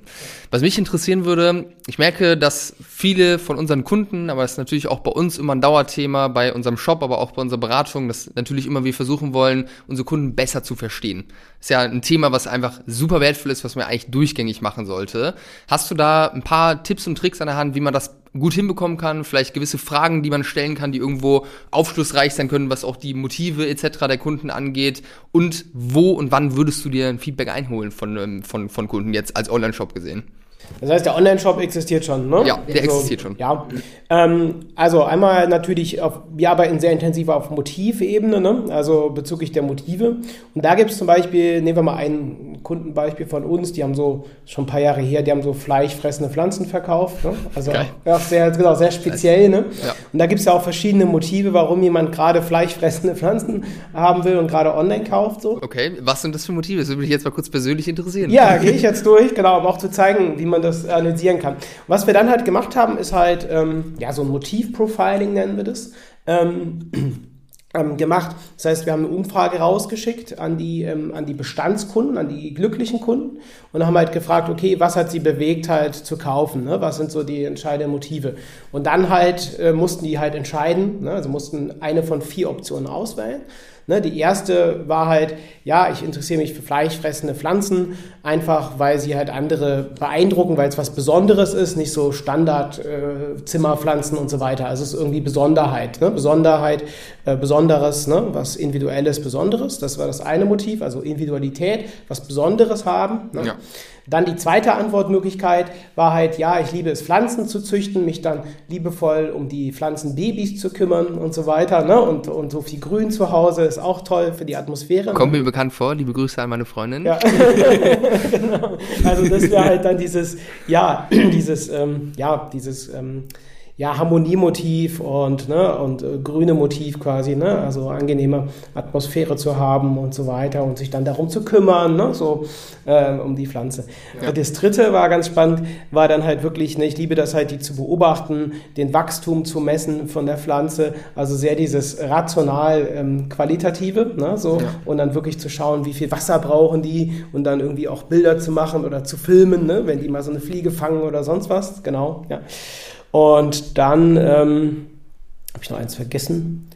B: Was mich interessieren würde, ich merke, dass viele von unseren Kunden, aber es ist natürlich auch bei uns immer ein Dauerthema, bei unserem Shop, aber auch bei unserer Beratung, dass natürlich immer wir versuchen wollen, unsere Kunden besser zu verstehen. Ist ja ein Thema, was einfach super wertvoll ist, was man eigentlich durchgängig machen sollte. Hast du da ein paar Tipps und Tricks an der Hand, wie man das gut hinbekommen kann? Vielleicht gewisse Fragen, die man stellen kann, die irgendwo aufschlussreich sein können, was auch die Motive etc. der Kunden angeht? Und wo und wann würdest du dir ein Feedback einholen von, ähm, von, von Kunden jetzt als Online-Shop gesehen?
A: Das heißt, der Online-Shop existiert schon, ne?
B: Ja, der also, existiert schon.
A: Ja. Ähm, also einmal natürlich, auf, wir arbeiten sehr intensiv auf Motivebene, ne? also bezüglich der Motive. Und da gibt es zum Beispiel, nehmen wir mal ein Kundenbeispiel von uns, die haben so, schon ein paar Jahre her, die haben so fleischfressende Pflanzen verkauft. Ne? Also auch sehr, genau, sehr speziell. Ne? Ja. Und da gibt es ja auch verschiedene Motive, warum jemand gerade fleischfressende Pflanzen haben will und gerade online kauft. So.
B: Okay, was sind das für Motive? Das würde mich jetzt mal kurz persönlich interessieren.
A: Ja, gehe ich jetzt durch, genau, um auch zu zeigen, wie man das analysieren kann. Was wir dann halt gemacht haben, ist halt, ähm, ja, so ein Motiv-Profiling nennen wir das. Ähm, ähm, gemacht. Das heißt, wir haben eine Umfrage rausgeschickt an die, ähm, an die Bestandskunden, an die glücklichen Kunden und haben halt gefragt, okay, was hat sie bewegt halt zu kaufen? Ne? Was sind so die entscheidenden Motive? Und dann halt äh, mussten die halt entscheiden, ne? also mussten eine von vier Optionen auswählen. Ne, die erste war halt, ja, ich interessiere mich für fleischfressende Pflanzen, einfach weil sie halt andere beeindrucken, weil es was Besonderes ist, nicht so Standard äh, und so weiter. Also es ist irgendwie Besonderheit, ne? Besonderheit, äh, Besonderes, ne? was Individuelles, Besonderes. Das war das eine Motiv, also Individualität, was Besonderes haben. Ne? Ja. Dann die zweite Antwortmöglichkeit war halt, ja, ich liebe es, Pflanzen zu züchten, mich dann liebevoll um die Pflanzenbabys zu kümmern und so weiter. Ne? Und, und so viel Grün zu Hause ist auch toll für die Atmosphäre.
B: Kommt mir bekannt vor, liebe Grüße an meine Freundin.
A: Ja. genau. Also das wäre halt dann dieses, ja, dieses, ähm, ja, dieses ähm, ja, Harmoniemotiv und, ne, und äh, grüne Motiv quasi, ne, also angenehme Atmosphäre zu haben und so weiter und sich dann darum zu kümmern, ne, so äh, um die Pflanze. Ja. Das dritte war ganz spannend, war dann halt wirklich, ne, ich liebe das halt, die zu beobachten, den Wachstum zu messen von der Pflanze, also sehr dieses rational ähm, qualitative, ne, so ja. und dann wirklich zu schauen, wie viel Wasser brauchen die und dann irgendwie auch Bilder zu machen oder zu filmen, ne, wenn die mal so eine Fliege fangen oder sonst was, genau, ja. Und dann ähm, habe ich noch eins vergessen.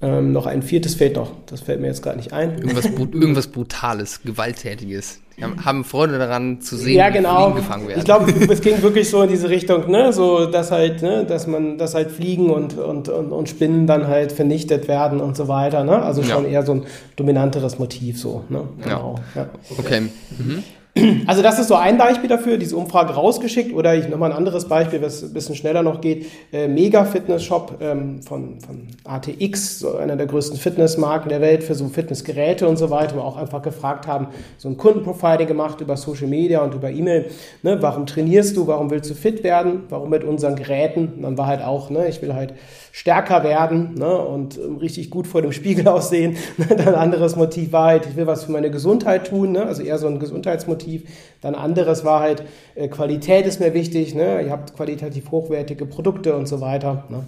A: Ähm, noch ein viertes fehlt noch. Das fällt mir jetzt gerade nicht ein.
B: Irgendwas, irgendwas Brutales, Gewalttätiges. Die haben, haben, Freude daran zu sehen,
A: ja, genau. wie
B: Fliegen gefangen werden.
A: Ich glaube, es ging wirklich so in diese Richtung, ne? so dass halt, ne? dass man, dass halt Fliegen und, und, und, und Spinnen dann halt vernichtet werden und so weiter. Ne? Also schon ja. eher so ein dominanteres Motiv so. Ne?
B: Genau. Ja. ja. Okay. Mhm.
A: Also das ist so ein Beispiel dafür, diese Umfrage rausgeschickt oder ich nochmal ein anderes Beispiel, was ein bisschen schneller noch geht. Äh, Mega Fitness Shop ähm, von, von ATX, so einer der größten Fitnessmarken der Welt für so Fitnessgeräte und so weiter, wo auch einfach gefragt haben, so ein Kundenprofiling gemacht über Social Media und über E-Mail. Ne, warum trainierst du? Warum willst du fit werden? Warum mit unseren Geräten? Und dann war halt auch, ne, ich will halt stärker werden ne, und ähm, richtig gut vor dem Spiegel aussehen. Dann ein anderes Motiv war halt, ich will was für meine Gesundheit tun, ne, also eher so ein Gesundheitsmotiv. Dann anderes war halt, äh, Qualität ist mir wichtig, ne, ihr habt qualitativ hochwertige Produkte und so weiter. Ne.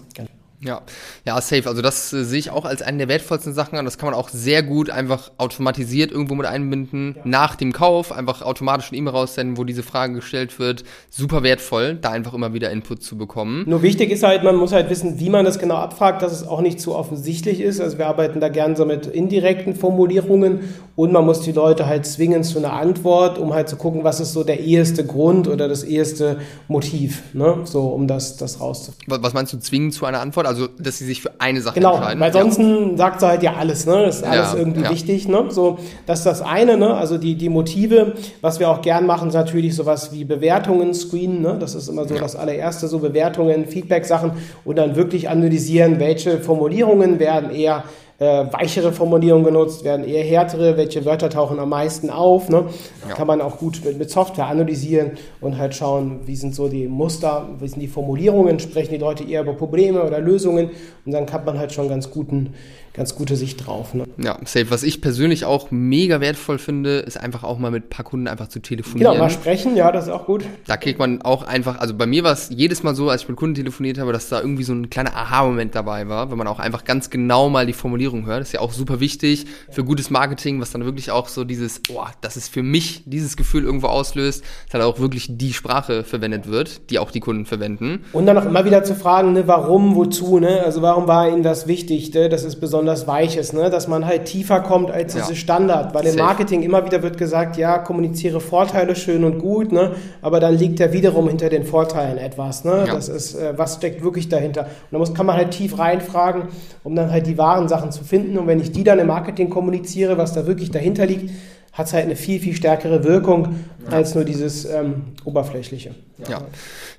B: Ja, ja, safe. Also das äh, sehe ich auch als eine der wertvollsten Sachen an. Das kann man auch sehr gut einfach automatisiert irgendwo mit einbinden. Ja. Nach dem Kauf einfach automatisch eine E-Mail raussenden, wo diese Frage gestellt wird. Super wertvoll, da einfach immer wieder Input zu bekommen.
A: Nur wichtig ist halt, man muss halt wissen, wie man das genau abfragt, dass es auch nicht zu offensichtlich ist. Also wir arbeiten da gern so mit indirekten Formulierungen und man muss die Leute halt zwingen zu einer Antwort, um halt zu gucken, was ist so der eheste Grund oder das eheste Motiv, ne? so um das, das rauszufinden.
B: Was meinst du, zwingen zu einer Antwort? Also, dass sie sich für eine Sache
A: genau,
B: entscheiden?
A: Genau, weil sonst ja. sagt sie halt ja alles, ne? das ist alles ja, irgendwie ja. wichtig. Ne? So, das ist das eine, ne? also die, die Motive, was wir auch gern machen, ist natürlich sowas wie Bewertungen screenen, ne? das ist immer so das allererste, so Bewertungen, Feedback-Sachen und dann wirklich analysieren, welche Formulierungen werden eher äh, weichere Formulierungen genutzt, werden eher härtere, welche Wörter tauchen am meisten auf. Ne? Ja. Kann man auch gut mit, mit Software analysieren und halt schauen, wie sind so die Muster, wie sind die Formulierungen, sprechen die Leute eher über Probleme oder Lösungen und dann kann man halt schon ganz guten ganz gute Sicht drauf. Ne?
B: Ja, safe. Was ich persönlich auch mega wertvoll finde, ist einfach auch mal mit ein paar Kunden einfach zu telefonieren.
A: Genau, mal sprechen, ja, das ist auch gut.
B: Da kriegt man auch einfach, also bei mir war es jedes Mal so, als ich mit Kunden telefoniert habe, dass da irgendwie so ein kleiner Aha-Moment dabei war, wenn man auch einfach ganz genau mal die Formulierung hört. Das ist ja auch super wichtig für gutes Marketing, was dann wirklich auch so dieses, boah, das ist für mich dieses Gefühl irgendwo auslöst, dass halt auch wirklich die Sprache verwendet wird, die auch die Kunden verwenden.
A: Und dann auch immer wieder zu fragen, ne, warum, wozu, ne? Also warum war Ihnen das wichtig? Ne? Das ist besonders besonders Weiches, ne? dass man halt tiefer kommt als ja. diese Standard. Weil im Marketing immer wieder wird gesagt, ja, kommuniziere Vorteile schön und gut, ne? aber dann liegt ja wiederum hinter den Vorteilen etwas. Ne? Ja. Das ist, äh, was steckt wirklich dahinter? Und da muss, kann man halt tief reinfragen, um dann halt die wahren Sachen zu finden. Und wenn ich die dann im Marketing kommuniziere, was da wirklich dahinter liegt, hat es halt eine viel, viel stärkere Wirkung ja. als nur dieses ähm, Oberflächliche.
B: Ja,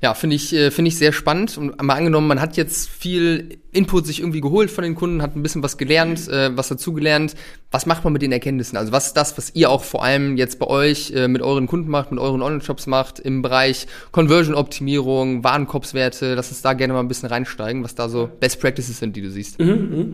B: ja, finde ich, äh, finde ich sehr spannend. Und mal angenommen, man hat jetzt viel Input sich irgendwie geholt von den Kunden, hat ein bisschen was gelernt, äh, was dazugelernt. Was macht man mit den Erkenntnissen? Also was ist das, was ihr auch vor allem jetzt bei euch äh, mit euren Kunden macht, mit euren Online-Shops macht, im Bereich Conversion-Optimierung, Warenkorbswerte, lass uns da gerne mal ein bisschen reinsteigen, was da so Best Practices sind, die du siehst. Mhm, mh.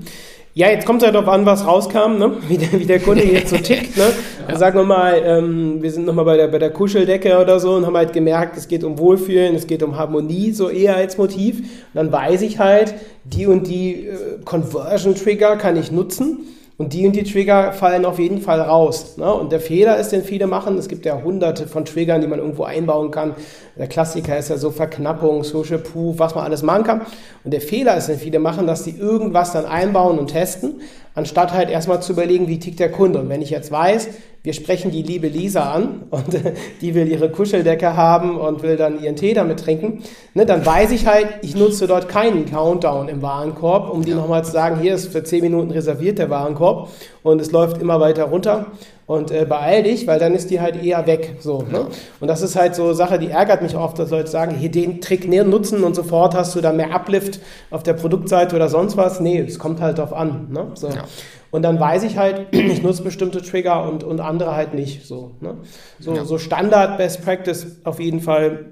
A: Ja, jetzt kommt es halt darauf an, was rauskam, ne? wie, der, wie der Kunde jetzt so tickt. Ne? ja. Sagen wir mal, ähm, wir sind nochmal bei der, bei der Kuscheldecke oder so und haben halt gemerkt, es geht um Wohlfühlen, es geht um Harmonie, so eher als Motiv. Und dann weiß ich halt, die und die äh, Conversion-Trigger kann ich nutzen. Und die und die Trigger fallen auf jeden Fall raus. Ne? Und der Fehler ist, den viele machen, es gibt ja hunderte von Triggern, die man irgendwo einbauen kann. Der Klassiker ist ja so Verknappung, Social Proof, was man alles machen kann. Und der Fehler ist, den viele machen, dass die irgendwas dann einbauen und testen, anstatt halt erstmal zu überlegen, wie tickt der Kunde. Und wenn ich jetzt weiß, wir sprechen die liebe Lisa an und äh, die will ihre Kuscheldecke haben und will dann ihren Tee damit trinken, ne, dann weiß ich halt, ich nutze dort keinen Countdown im Warenkorb, um die ja. nochmal zu sagen, hier ist für 10 Minuten reserviert der Warenkorb und es läuft immer weiter runter und äh, beeil dich, weil dann ist die halt eher weg. So, ne? Und das ist halt so Sache, die ärgert mich oft, dass Leute sagen, hier den Trick nutzen und sofort hast du da mehr Uplift auf der Produktseite oder sonst was. Nee, es kommt halt drauf an. Ne? So. Ja. Und dann weiß ich halt, ich nutze bestimmte Trigger und, und andere halt nicht. So, ne? so, ja. so Standard Best Practice auf jeden Fall.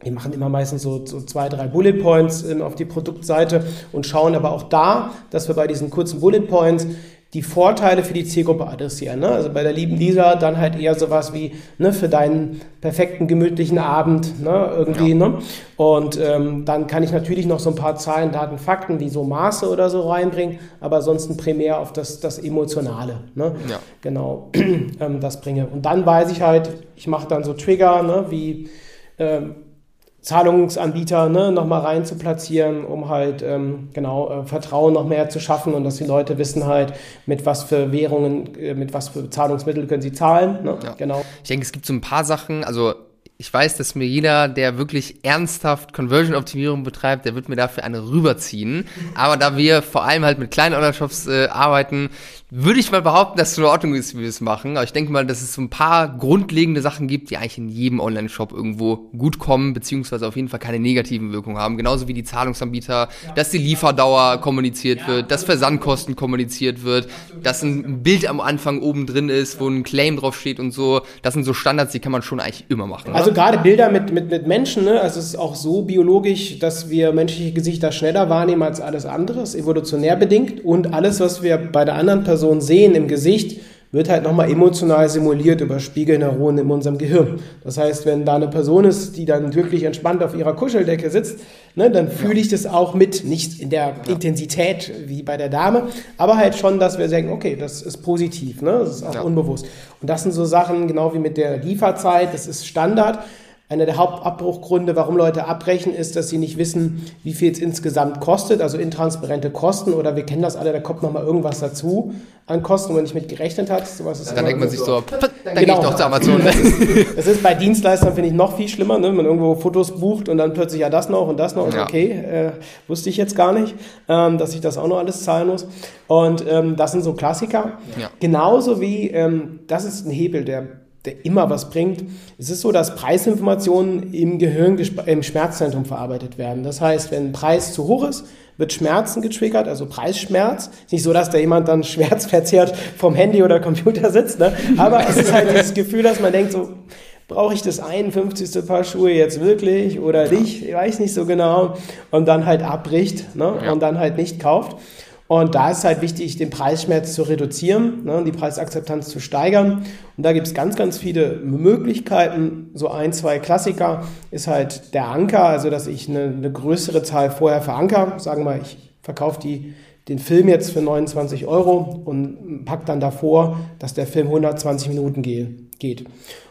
A: Wir machen immer meistens so, so zwei, drei Bullet Points ähm, auf die Produktseite und schauen aber auch da, dass wir bei diesen kurzen Bullet Points die Vorteile für die Zielgruppe adressieren. Ne? Also bei der lieben Lisa dann halt eher sowas wie ne, für deinen perfekten gemütlichen Abend ne, irgendwie. Ja. Ne? Und ähm, dann kann ich natürlich noch so ein paar Zahlen, Daten, Fakten wie so Maße oder so reinbringen, aber ansonsten primär auf das, das Emotionale. Ne? Ja. Genau, ähm, das bringe. Und dann weiß ich halt, ich mache dann so Trigger ne, wie ähm, Zahlungsanbieter ne, nochmal rein zu platzieren, um halt ähm, genau äh, Vertrauen noch mehr zu schaffen und dass die Leute wissen halt, mit was für Währungen, äh, mit was für Zahlungsmittel können sie zahlen. Ne?
B: Ja. Genau. Ich denke, es gibt so ein paar Sachen, also ich weiß, dass mir jeder, der wirklich ernsthaft Conversion-Optimierung betreibt, der wird mir dafür eine rüberziehen. Aber da wir vor allem halt mit kleinen Online-Shops äh, arbeiten, würde ich mal behaupten, dass es in Ordnung ist, wie wir es machen. Aber ich denke mal, dass es so ein paar grundlegende Sachen gibt, die eigentlich in jedem Online-Shop irgendwo gut kommen, beziehungsweise auf jeden Fall keine negativen Wirkungen haben. Genauso wie die Zahlungsanbieter, ja. dass die Lieferdauer kommuniziert ja. wird, dass Versandkosten kommuniziert wird, dass ein Bild am Anfang oben drin ist, wo ein Claim drauf steht und so. Das sind so Standards, die kann man schon eigentlich immer machen.
A: Also gerade Bilder mit, mit, mit Menschen, ne? also es ist auch so biologisch, dass wir menschliche Gesichter schneller wahrnehmen als alles andere, evolutionär bedingt und alles, was wir bei der anderen Person Person sehen im Gesicht, wird halt nochmal emotional simuliert über Spiegelneuronen in unserem Gehirn. Das heißt, wenn da eine Person ist, die dann wirklich entspannt auf ihrer Kuscheldecke sitzt, ne, dann fühle ich das auch mit, nicht in der Intensität wie bei der Dame, aber halt schon, dass wir sagen, okay, das ist positiv, ne? das ist auch ja. unbewusst. Und das sind so Sachen, genau wie mit der Lieferzeit, das ist Standard. Einer der Hauptabbruchgründe, warum Leute abbrechen, ist, dass sie nicht wissen, wie viel es insgesamt kostet, also intransparente Kosten oder wir kennen das alle, da kommt nochmal irgendwas dazu an Kosten, wo man nicht mit gerechnet hat.
B: Sowas ist dann denkt man sich so, dann genau. gehe ich doch zu Amazon.
A: Das ist, das ist bei Dienstleistern, finde ich, noch viel schlimmer, ne? wenn man irgendwo Fotos bucht und dann plötzlich ja das noch und das noch und ja. okay, äh, wusste ich jetzt gar nicht, ähm, dass ich das auch noch alles zahlen muss. Und ähm, das sind so Klassiker. Ja. Genauso wie, ähm, das ist ein Hebel, der der immer was bringt. Es ist so, dass Preisinformationen im Gehirn im Schmerzzentrum verarbeitet werden. Das heißt, wenn ein Preis zu hoch ist, wird Schmerzen getriggert, also Preisschmerz. Ist nicht so, dass da jemand dann schmerzverzerrt vom Handy oder Computer sitzt, ne? aber es ist halt das Gefühl, dass man denkt so, brauche ich das 51. Paar Schuhe jetzt wirklich oder nicht? Ich weiß nicht so genau. Und dann halt abbricht ne? Und dann halt nicht kauft. Und da ist halt wichtig, den Preisschmerz zu reduzieren, ne, die Preisakzeptanz zu steigern. Und da gibt es ganz, ganz viele Möglichkeiten. So ein, zwei Klassiker ist halt der Anker, also dass ich eine, eine größere Zahl vorher veranker. Sagen wir ich verkaufe die, den Film jetzt für 29 Euro und pack dann davor, dass der Film 120 Minuten geht. Geht.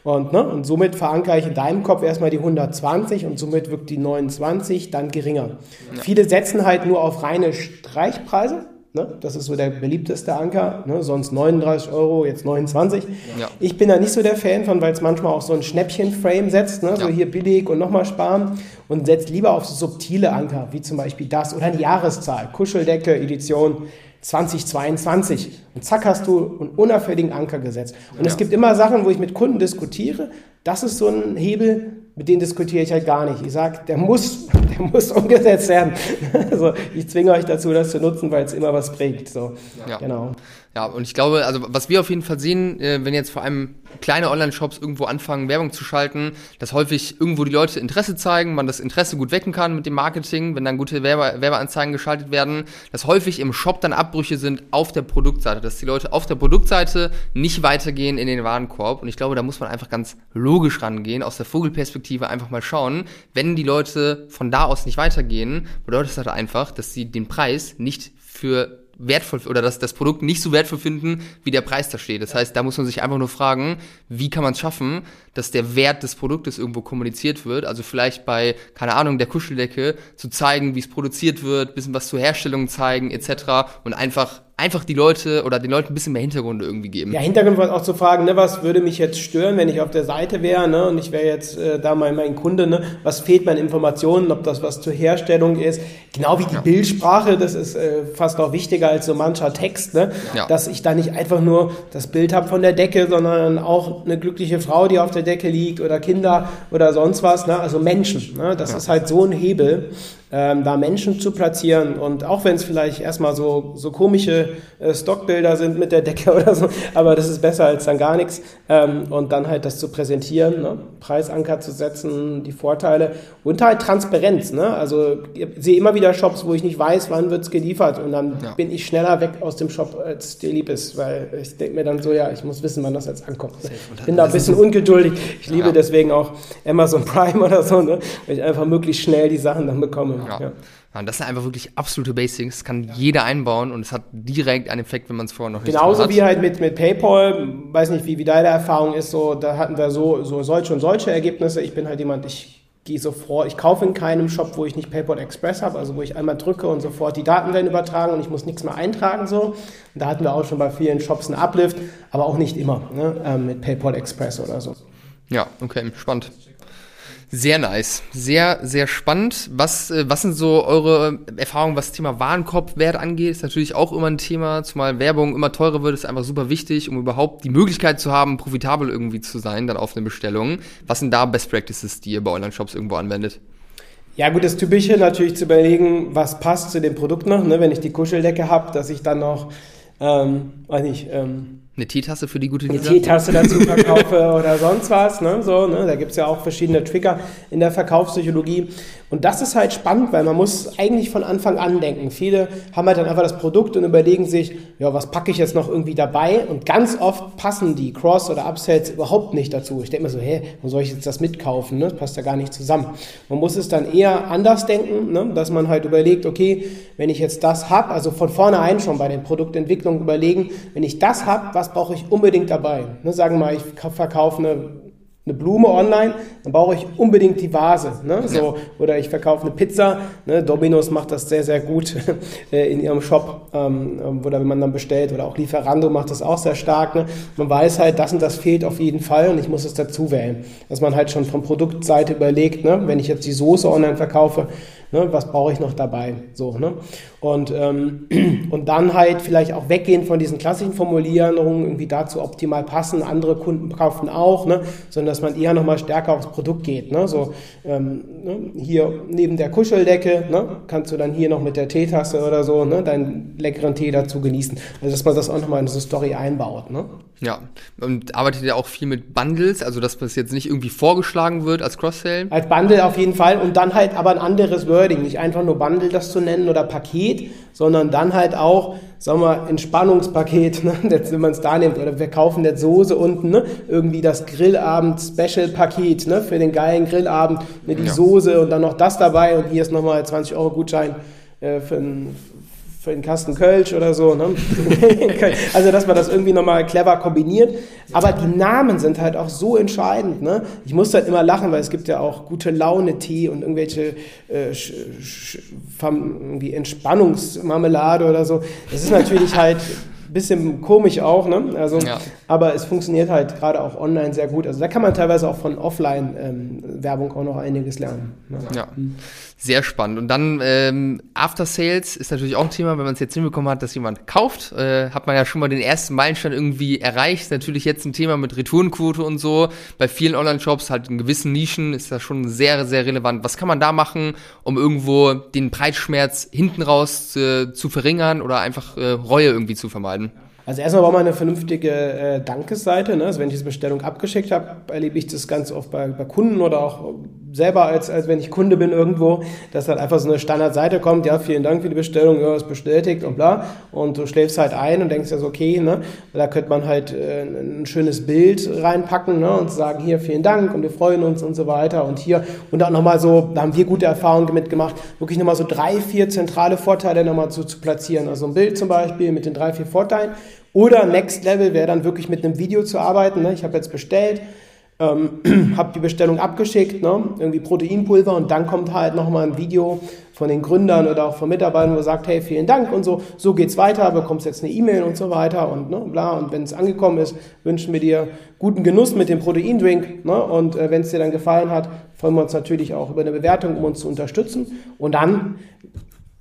A: Und, ne, und somit verankere ich in deinem Kopf erstmal die 120 und somit wirkt die 29 dann geringer. Ja. Viele setzen halt nur auf reine Streichpreise. Ne? Das ist so der beliebteste Anker. Ne? Sonst 39 Euro, jetzt 29. Ja. Ich bin da nicht so der Fan von, weil es manchmal auch so ein Schnäppchen-Frame setzt. Ne? So hier billig und nochmal sparen. Und setzt lieber auf so subtile Anker, wie zum Beispiel das oder eine Jahreszahl. Kuscheldecke, Edition 2022. Und zack hast du einen unauffälligen Anker gesetzt. Und ja. es gibt immer Sachen, wo ich mit Kunden diskutiere. Das ist so ein Hebel, mit denen diskutiere ich halt gar nicht. Ich sage, der muss, der muss umgesetzt werden. Also ich zwinge euch dazu, das zu nutzen, weil es immer was bringt. So,
B: ja. genau. Ja, und ich glaube, also was wir auf jeden Fall sehen, äh, wenn jetzt vor allem kleine Online-Shops irgendwo anfangen, Werbung zu schalten, dass häufig irgendwo die Leute Interesse zeigen, man das Interesse gut wecken kann mit dem Marketing, wenn dann gute Werbe Werbeanzeigen geschaltet werden, dass häufig im Shop dann Abbrüche sind auf der Produktseite, dass die Leute auf der Produktseite nicht weitergehen in den Warenkorb. Und ich glaube, da muss man einfach ganz logisch rangehen, aus der Vogelperspektive einfach mal schauen, wenn die Leute von da aus nicht weitergehen, bedeutet das halt einfach, dass sie den Preis nicht für wertvoll oder dass das Produkt nicht so wertvoll finden, wie der Preis da steht. Das heißt, da muss man sich einfach nur fragen, wie kann man es schaffen, dass der Wert des Produktes irgendwo kommuniziert wird. Also vielleicht bei, keine Ahnung, der Kuscheldecke zu zeigen, wie es produziert wird, bisschen was zur Herstellung zeigen etc. und einfach einfach die Leute oder den Leuten ein bisschen mehr Hintergrund irgendwie geben.
A: Ja, Hintergrund war auch zu fragen, ne, was würde mich jetzt stören, wenn ich auf der Seite wäre ne, und ich wäre jetzt äh, da mal mein Kunde, ne, was fehlt mir an Informationen, ob das was zur Herstellung ist, genau wie die ja. Bildsprache, das ist äh, fast auch wichtiger als so mancher Text, ne, ja. dass ich da nicht einfach nur das Bild habe von der Decke, sondern auch eine glückliche Frau, die auf der Decke liegt oder Kinder oder sonst was, ne, also Menschen, ne, das ja. ist halt so ein Hebel ähm, da Menschen zu platzieren. Und auch wenn es vielleicht erstmal so, so komische äh, Stockbilder sind mit der Decke oder so, aber das ist besser als dann gar nichts. Ähm, und dann halt das zu präsentieren, ne? Preisanker zu setzen, die Vorteile und halt Transparenz. Ne? Also ich sehe immer wieder Shops, wo ich nicht weiß, wann wird's geliefert und dann ja. bin ich schneller weg aus dem Shop, als dir lieb ist, weil ich denke mir dann so, ja, ich muss wissen, wann das jetzt ankommt. Ich bin da ein bisschen ungeduldig. Ich liebe ja. deswegen auch Amazon Prime oder so, ne? weil ich einfach möglichst schnell die Sachen dann bekomme. Ja. ja.
B: Ja, das sind einfach wirklich absolute Basics. Das kann jeder einbauen und es hat direkt einen Effekt, wenn man es vorher noch
A: nicht Genauso hat. wie halt mit, mit PayPal, weiß nicht, wie, wie deine Erfahrung ist, so, da hatten wir so, so solche und solche Ergebnisse. Ich bin halt jemand, ich gehe so vor, ich kaufe in keinem Shop, wo ich nicht PayPal Express habe, also wo ich einmal drücke und sofort die Daten werden übertragen und ich muss nichts mehr eintragen so. Und da hatten wir auch schon bei vielen Shops einen Uplift, aber auch nicht immer ne, ähm, mit PayPal Express oder so.
B: Ja, okay, spannend. Sehr nice. Sehr, sehr spannend. Was, äh, was sind so eure Erfahrungen, was das Thema Warenkorbwert angeht? Ist natürlich auch immer ein Thema, zumal Werbung immer teurer wird, ist einfach super wichtig, um überhaupt die Möglichkeit zu haben, profitabel irgendwie zu sein, dann auf eine Bestellung. Was sind da Best Practices, die ihr bei Online-Shops irgendwo anwendet?
A: Ja gut, das Typische natürlich zu überlegen, was passt zu dem Produkt noch. Ne? Wenn ich die Kuscheldecke habe, dass ich dann noch, ähm, weiß nicht, ähm,
B: eine Teetasse für die gute?
A: Eine Teetasse dazu verkaufe oder sonst was. Ne? So, ne? Da gibt es ja auch verschiedene Trigger in der Verkaufspsychologie. Und das ist halt spannend, weil man muss eigentlich von Anfang an denken. Viele haben halt dann einfach das Produkt und überlegen sich, ja, was packe ich jetzt noch irgendwie dabei? Und ganz oft passen die Cross- oder Upsells überhaupt nicht dazu. Ich denke mir so, hä, warum soll ich jetzt das mitkaufen? Ne? Das passt ja gar nicht zusammen. Man muss es dann eher anders denken, ne? dass man halt überlegt, okay, wenn ich jetzt das habe, also von vornherein schon bei den Produktentwicklungen überlegen, wenn ich das habe, was brauche ich unbedingt dabei? Ne? Sagen wir mal, ich verkaufe eine eine Blume online, dann brauche ich unbedingt die Vase. Ne? So, oder ich verkaufe eine Pizza. Ne? Dominos macht das sehr, sehr gut äh, in ihrem Shop, ähm, oder wenn man dann bestellt. Oder auch Lieferando macht das auch sehr stark. Ne? Man weiß halt, das und das fehlt auf jeden Fall und ich muss es dazu wählen. Dass man halt schon von Produktseite überlegt, ne? wenn ich jetzt die Soße online verkaufe, Ne, was brauche ich noch dabei? So, ne? Und, ähm, und dann halt vielleicht auch weggehen von diesen klassischen Formulierungen, irgendwie dazu optimal passen, andere Kunden kaufen auch, ne? sondern dass man eher nochmal stärker aufs Produkt geht. Ne? So, ähm, ne? Hier neben der Kuscheldecke ne? kannst du dann hier noch mit der Teetasse oder so ne? deinen leckeren Tee dazu genießen. Also dass man das auch nochmal in so eine Story einbaut. Ne?
B: Ja, und arbeitet ihr auch viel mit Bundles, also dass das jetzt nicht irgendwie vorgeschlagen wird als Cross-Sale?
A: Als Bundle auf jeden Fall und dann halt aber ein anderes Wording, nicht einfach nur Bundle das zu nennen oder Paket, sondern dann halt auch, sagen wir, Entspannungspaket, ne, wenn man es da nimmt, oder wir kaufen jetzt Soße unten, ne, irgendwie das Grillabend-Special-Paket ne, für den geilen Grillabend, ne, die ja. Soße und dann noch das dabei und hier ist nochmal 20 Euro Gutschein äh, für ein für den Kasten Kölsch oder so. Ne? also, dass man das irgendwie nochmal clever kombiniert. Aber die Namen sind halt auch so entscheidend. Ne? Ich muss halt immer lachen, weil es gibt ja auch gute Laune-Tee und irgendwelche äh, irgendwie Entspannungsmarmelade oder so. Das ist natürlich halt bisschen komisch auch, ne? Also, ja. aber es funktioniert halt gerade auch online sehr gut. Also da kann man teilweise auch von Offline-Werbung ähm, auch noch einiges lernen.
B: Ne? Ja, sehr spannend. Und dann ähm, After Sales ist natürlich auch ein Thema, wenn man es jetzt hinbekommen hat, dass jemand kauft, äh, hat man ja schon mal den ersten Meilenstein irgendwie erreicht. Natürlich jetzt ein Thema mit Retourenquote und so. Bei vielen Online-Shops, halt in gewissen Nischen, ist das schon sehr, sehr relevant. Was kann man da machen, um irgendwo den Preisschmerz hinten raus äh, zu verringern oder einfach äh, Reue irgendwie zu vermeiden?
A: Also erstmal braucht man eine vernünftige äh, Dankesseite. Ne? Also wenn ich diese Bestellung abgeschickt habe, erlebe ich das ganz oft bei, bei Kunden oder auch selber, als, als wenn ich Kunde bin irgendwo, dass halt einfach so eine Standardseite kommt, ja, vielen Dank für die Bestellung, ja, ist bestätigt und bla. Und du schläfst halt ein und denkst ja so, okay, ne? Da könnte man halt äh, ein schönes Bild reinpacken ne? und sagen, hier, vielen Dank und wir freuen uns und so weiter. Und hier, und auch nochmal so, da haben wir gute Erfahrungen mitgemacht, wirklich nochmal so drei, vier zentrale Vorteile nochmal zu, zu platzieren. Also ein Bild zum Beispiel mit den drei, vier Vorteilen oder Next Level wäre dann wirklich mit einem Video zu arbeiten. Ne? Ich habe jetzt bestellt, ähm, habe die Bestellung abgeschickt, ne? irgendwie Proteinpulver und dann kommt halt nochmal ein Video von den Gründern oder auch von Mitarbeitern, wo sagt, hey, vielen Dank und so, so geht's weiter, bekommst jetzt eine E-Mail und so weiter und ne, bla. Und wenn es angekommen ist, wünschen wir dir guten Genuss mit dem Proteindrink. Ne? Und äh, wenn es dir dann gefallen hat, freuen wir uns natürlich auch über eine Bewertung, um uns zu unterstützen. Und dann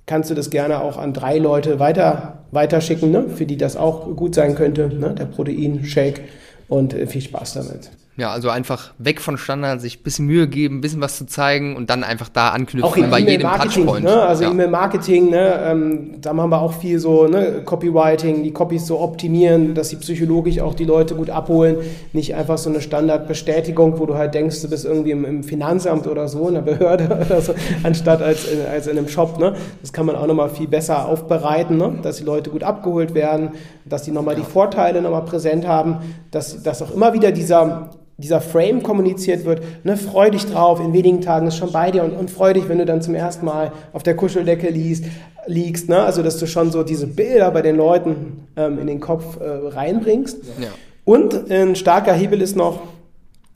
A: kannst du das gerne auch an drei Leute weiter, weiterschicken, ne? für die das auch gut sein könnte, ne? der Proteinshake. Und äh, viel Spaß damit.
B: Ja, also einfach weg von Standard, sich ein bisschen Mühe geben, ein bisschen was zu zeigen und dann einfach da anknüpfen
A: auch bei jedem Touchpoint. Ne? Also ja. E-Mail-Marketing, ne? ähm, da machen wir auch viel so ne? Copywriting, die Copies so optimieren, dass sie psychologisch auch die Leute gut abholen. Nicht einfach so eine Standardbestätigung, wo du halt denkst, du bist irgendwie im, im Finanzamt oder so, in der Behörde oder so, anstatt als in, als in einem Shop. Ne? Das kann man auch nochmal viel besser aufbereiten, ne? dass die Leute gut abgeholt werden, dass die nochmal ja. die Vorteile nochmal präsent haben, dass, dass auch immer wieder dieser dieser Frame kommuniziert wird, ne, freu dich drauf, in wenigen Tagen ist schon bei dir und, und freu dich, wenn du dann zum ersten Mal auf der Kuscheldecke liest, liegst, ne, also dass du schon so diese Bilder bei den Leuten ähm, in den Kopf äh, reinbringst. Ja. Und ein starker Hebel ist noch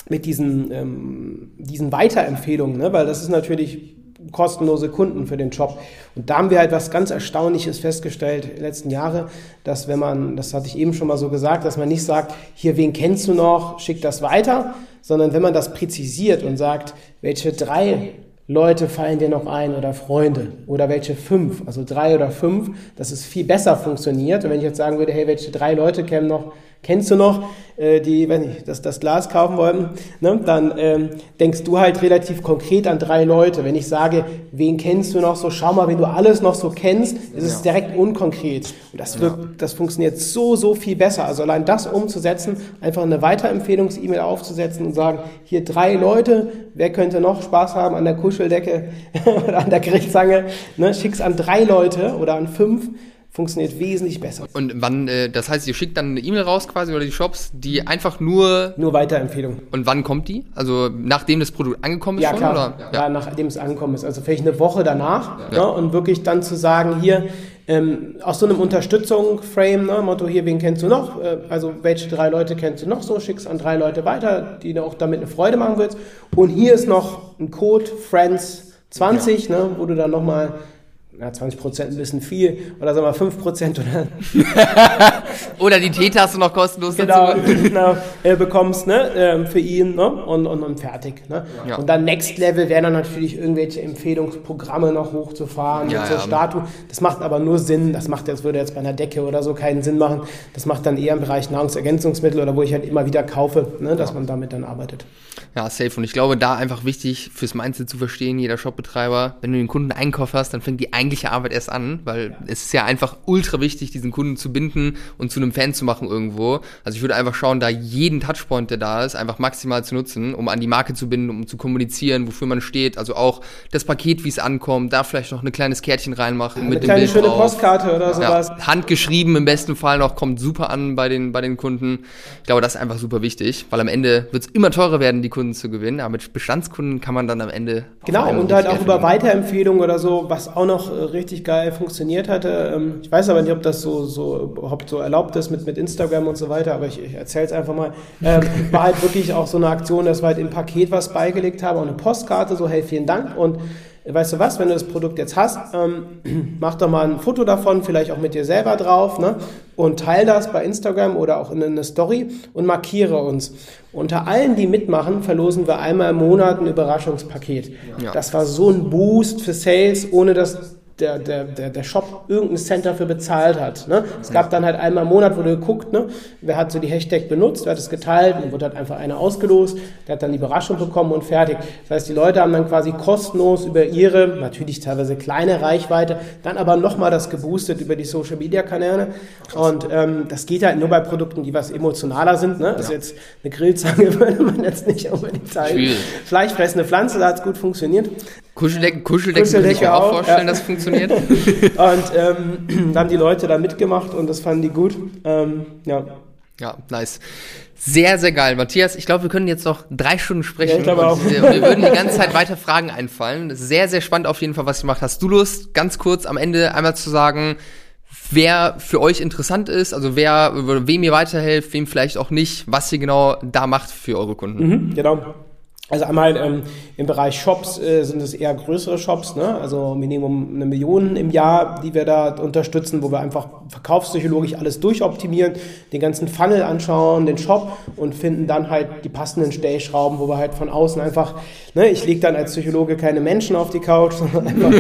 A: mit diesen, ähm, diesen Weiterempfehlungen, ne, weil das ist natürlich kostenlose Kunden für den Job. Und da haben wir halt was ganz Erstaunliches festgestellt in den letzten Jahren, dass wenn man, das hatte ich eben schon mal so gesagt, dass man nicht sagt, hier, wen kennst du noch, schick das weiter, sondern wenn man das präzisiert und sagt, welche drei Leute fallen dir noch ein oder Freunde oder welche fünf, also drei oder fünf, dass es viel besser funktioniert. Und wenn ich jetzt sagen würde, hey, welche drei Leute kennen noch, kennst du noch, äh, die, wenn ich das, das Glas kaufen wollten, ne, dann ähm, denkst du halt relativ konkret an drei Leute. Wenn ich sage, wen kennst du noch so, schau mal, wenn du alles noch so kennst, ist es direkt unkonkret. Und das, wirkt, ja. das funktioniert so, so viel besser. Also allein das umzusetzen, einfach eine Weiterempfehlungs-E-Mail aufzusetzen und sagen, hier drei Leute, wer könnte noch Spaß haben an der Kuscheldecke oder an der Grillzange, ne, schick's an drei Leute oder an fünf funktioniert wesentlich besser.
B: Und wann, äh, das heißt, ihr schickt dann eine E-Mail raus quasi oder die Shops, die einfach nur...
A: Nur Weiterempfehlungen.
B: Und wann kommt die? Also nachdem das Produkt angekommen ist
A: ja,
B: schon?
A: Klar. Oder? Ja, ja, nachdem es angekommen ist. Also vielleicht eine Woche danach. Ja. Ne? Und wirklich dann zu sagen, hier, ähm, aus so einem Unterstützung-Frame, ne, Motto, hier, wen kennst du noch? Äh, also welche drei Leute kennst du noch so? Schickst an drei Leute weiter, die du auch damit eine Freude machen willst. Und hier ist noch ein Code, Friends 20, ja. ne, wo du dann nochmal ja, 20 Prozent ein bisschen viel oder sagen wir 5 Prozent oder.
B: oder die Teetasse noch kostenlos
A: genau, dazu. Genau, äh, bekommst ne, äh, für ihn ne, und, und, und fertig. Ne? Ja. Und dann Next Level wäre dann natürlich irgendwelche Empfehlungsprogramme noch hochzufahren ja, mit so ja. Statue. Das macht aber nur Sinn, das macht das würde jetzt bei einer Decke oder so keinen Sinn machen. Das macht dann eher im Bereich Nahrungsergänzungsmittel oder wo ich halt immer wieder kaufe, ne, dass man damit dann arbeitet.
B: Ja, safe. Und ich glaube, da einfach wichtig fürs Mindset zu verstehen, jeder Shopbetreiber, wenn du den Kunden Einkauf hast, dann fängt die eigentliche Arbeit erst an, weil es ist ja einfach ultra wichtig, diesen Kunden zu binden und zu einem Fan zu machen irgendwo. Also ich würde einfach schauen, da jeden Touchpoint, der da ist, einfach maximal zu nutzen, um an die Marke zu binden, um zu kommunizieren, wofür man steht. Also auch das Paket, wie es ankommt, da vielleicht noch ein kleines Kärtchen reinmachen
A: mit eine dem Bild schöne drauf. Postkarte oder sowas.
B: Ja, handgeschrieben im besten Fall noch, kommt super an bei den, bei den Kunden. Ich glaube, das ist einfach super wichtig, weil am Ende wird es immer teurer werden, die Kunden zu gewinnen. Aber mit Bestandskunden kann man dann am Ende.
A: Genau, und halt auch über Weiterempfehlungen oder so, was auch noch äh, richtig geil funktioniert hatte. Ähm, ich weiß aber nicht, ob das so, so, überhaupt so erlaubt ist mit, mit Instagram und so weiter, aber ich, ich erzähle es einfach mal. Ähm, war halt wirklich auch so eine Aktion, dass wir halt im Paket was beigelegt haben, auch eine Postkarte, so hey, vielen Dank und weißt du was, wenn du das Produkt jetzt hast, ähm, mach doch mal ein Foto davon, vielleicht auch mit dir selber drauf, ne? Und teile das bei Instagram oder auch in eine Story und markiere uns. Unter allen, die mitmachen, verlosen wir einmal im Monat ein Überraschungspaket. Ja. Das war so ein Boost für Sales, ohne dass der, der, der, der Shop irgendein Cent dafür bezahlt hat. Ne? Es gab dann halt einmal im Monat, wurde geguckt, ne? wer hat so die Hashtag benutzt, wer hat es geteilt, dann wurde halt einfach einer ausgelost, der hat dann die Überraschung bekommen und fertig. Das heißt, die Leute haben dann quasi kostenlos über ihre, natürlich teilweise kleine Reichweite, dann aber nochmal das geboostet über die Social Media Kanäle. Und ähm, das geht halt nur bei Produkten, die was emotionaler sind. Ne? Also ja. jetzt eine Grillzange würde man jetzt nicht unbedingt zeigen. Fleischfressende Pflanze, da hat es gut funktioniert.
B: Kuscheldecke, Kuscheldecke, Kuscheldecke kann ich mir auch, auch vorstellen, ja. dass funktioniert.
A: und ähm, dann die Leute da mitgemacht und das fanden die gut. Ähm, ja.
B: Ja, nice. Sehr, sehr geil. Matthias, ich glaube, wir können jetzt noch drei Stunden sprechen. Ja, ich
A: glaube auch.
B: Wir, wir würden die ganze Zeit weiter Fragen einfallen. Sehr, sehr spannend auf jeden Fall, was ihr macht. Hast du Lust, ganz kurz am Ende einmal zu sagen, wer für euch interessant ist, also wer, wem ihr weiterhelft, wem vielleicht auch nicht, was ihr genau da macht für eure Kunden?
A: Mhm, genau. Also einmal ähm, im Bereich Shops äh, sind es eher größere Shops, ne? also Minimum eine Million im Jahr, die wir da unterstützen, wo wir einfach verkaufspsychologisch alles durchoptimieren, den ganzen Funnel anschauen, den Shop und finden dann halt die passenden Stellschrauben, wo wir halt von außen einfach, ne, ich lege dann als Psychologe keine Menschen auf die Couch, sondern einfach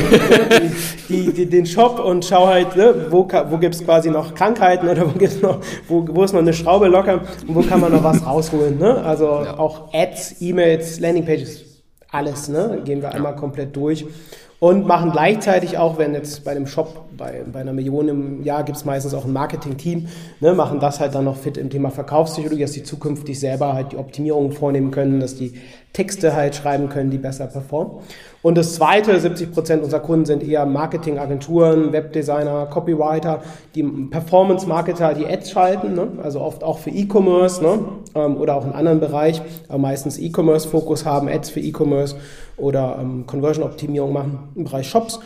A: die, die, die, den Shop und schaue halt, ne, wo, wo gibt es quasi noch Krankheiten oder wo gibt's noch, wo, wo ist noch eine Schraube locker und wo kann man noch was rausholen. Ne? Also ja. auch Ads, E-Mails, Landingpages, alles, ne? Gehen wir einmal komplett durch. Und machen gleichzeitig auch, wenn jetzt bei einem Shop, bei, bei einer Million im Jahr gibt es meistens auch ein Marketing-Team, ne, machen das halt dann noch fit im Thema Verkaufspsychologie, dass die zukünftig selber halt die Optimierungen vornehmen können, dass die Texte halt schreiben können, die besser performen. Und das zweite, 70 Prozent unserer Kunden sind eher Marketingagenturen, Webdesigner, Copywriter, die Performance-Marketer, die Ads schalten, ne? also oft auch für E-Commerce ne? Ähm, oder auch in anderen Bereich, aber meistens E-Commerce-Fokus haben, Ads für E-Commerce oder ähm, Conversion-Optimierung machen im Bereich Shops.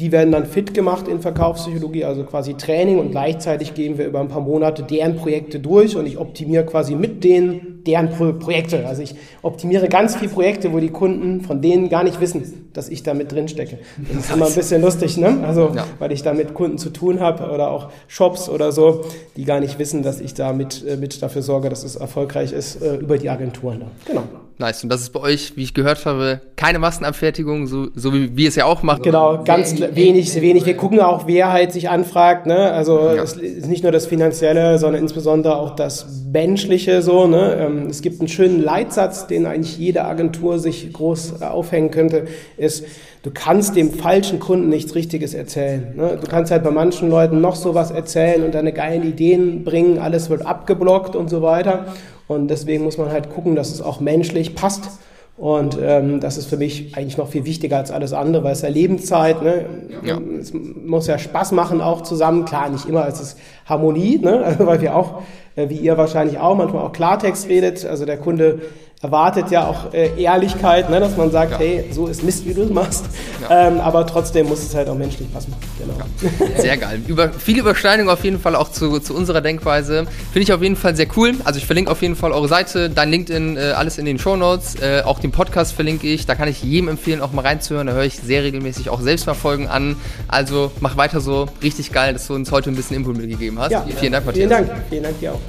A: Die werden dann fit gemacht in Verkaufspsychologie, also quasi Training und gleichzeitig gehen wir über ein paar Monate deren Projekte durch und ich optimiere quasi mit denen deren Pro Projekte. Also ich optimiere ganz viele Projekte, wo die Kunden von denen gar nicht wissen, dass ich da mit drin stecke. Das ist immer ein bisschen lustig, ne? Also, ja. weil ich da mit Kunden zu tun habe oder auch Shops oder so, die gar nicht wissen, dass ich da mit, äh, mit dafür sorge, dass es erfolgreich ist äh, über die Agenturen.
B: Genau. Nice. Und das ist bei euch, wie ich gehört habe, keine Massenabfertigung, so, so wie wir es ja auch machen.
A: Genau, ganz wenig, wenig. Wir gucken auch, wer halt sich anfragt. Ne? Also ja. es ist nicht nur das Finanzielle, sondern insbesondere auch das Menschliche. So, ne? Ähm, es gibt einen schönen Leitsatz, den eigentlich jede Agentur sich groß aufhängen könnte, ist, du kannst dem falschen Kunden nichts Richtiges erzählen. Ne? Du kannst halt bei manchen Leuten noch sowas erzählen und deine geilen Ideen bringen, alles wird abgeblockt und so weiter. Und deswegen muss man halt gucken, dass es auch menschlich passt. Und ähm, das ist für mich eigentlich noch viel wichtiger als alles andere, weil es ja Lebenszeit, ne? Ja. es muss ja Spaß machen auch zusammen. Klar, nicht immer, es ist Harmonie, ne? Also, weil wir auch, wie ihr wahrscheinlich auch, manchmal auch Klartext redet. Also der Kunde erwartet ja auch äh, Ehrlichkeit, ne, dass man sagt, ja. hey, so ist Mist, wie du es machst. Ja. Ähm, aber trotzdem muss es halt auch menschlich passen. Genau.
B: Ja. Sehr geil. Über, viele Überschneidungen auf jeden Fall auch zu, zu unserer Denkweise. Finde ich auf jeden Fall sehr cool. Also ich verlinke auf jeden Fall eure Seite, dein LinkedIn, äh, alles in den Show Notes. Äh, auch den Podcast verlinke ich. Da kann ich jedem empfehlen, auch mal reinzuhören. Da höre ich sehr regelmäßig auch Selbstverfolgen an. Also mach weiter so. Richtig geil, dass du uns heute ein bisschen Input mitgegeben hast.
A: Vielen Dank, Matthias. Vielen Dank. Vielen Dank dir auch.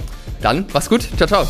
B: Dann, mach's gut. Ciao, ciao.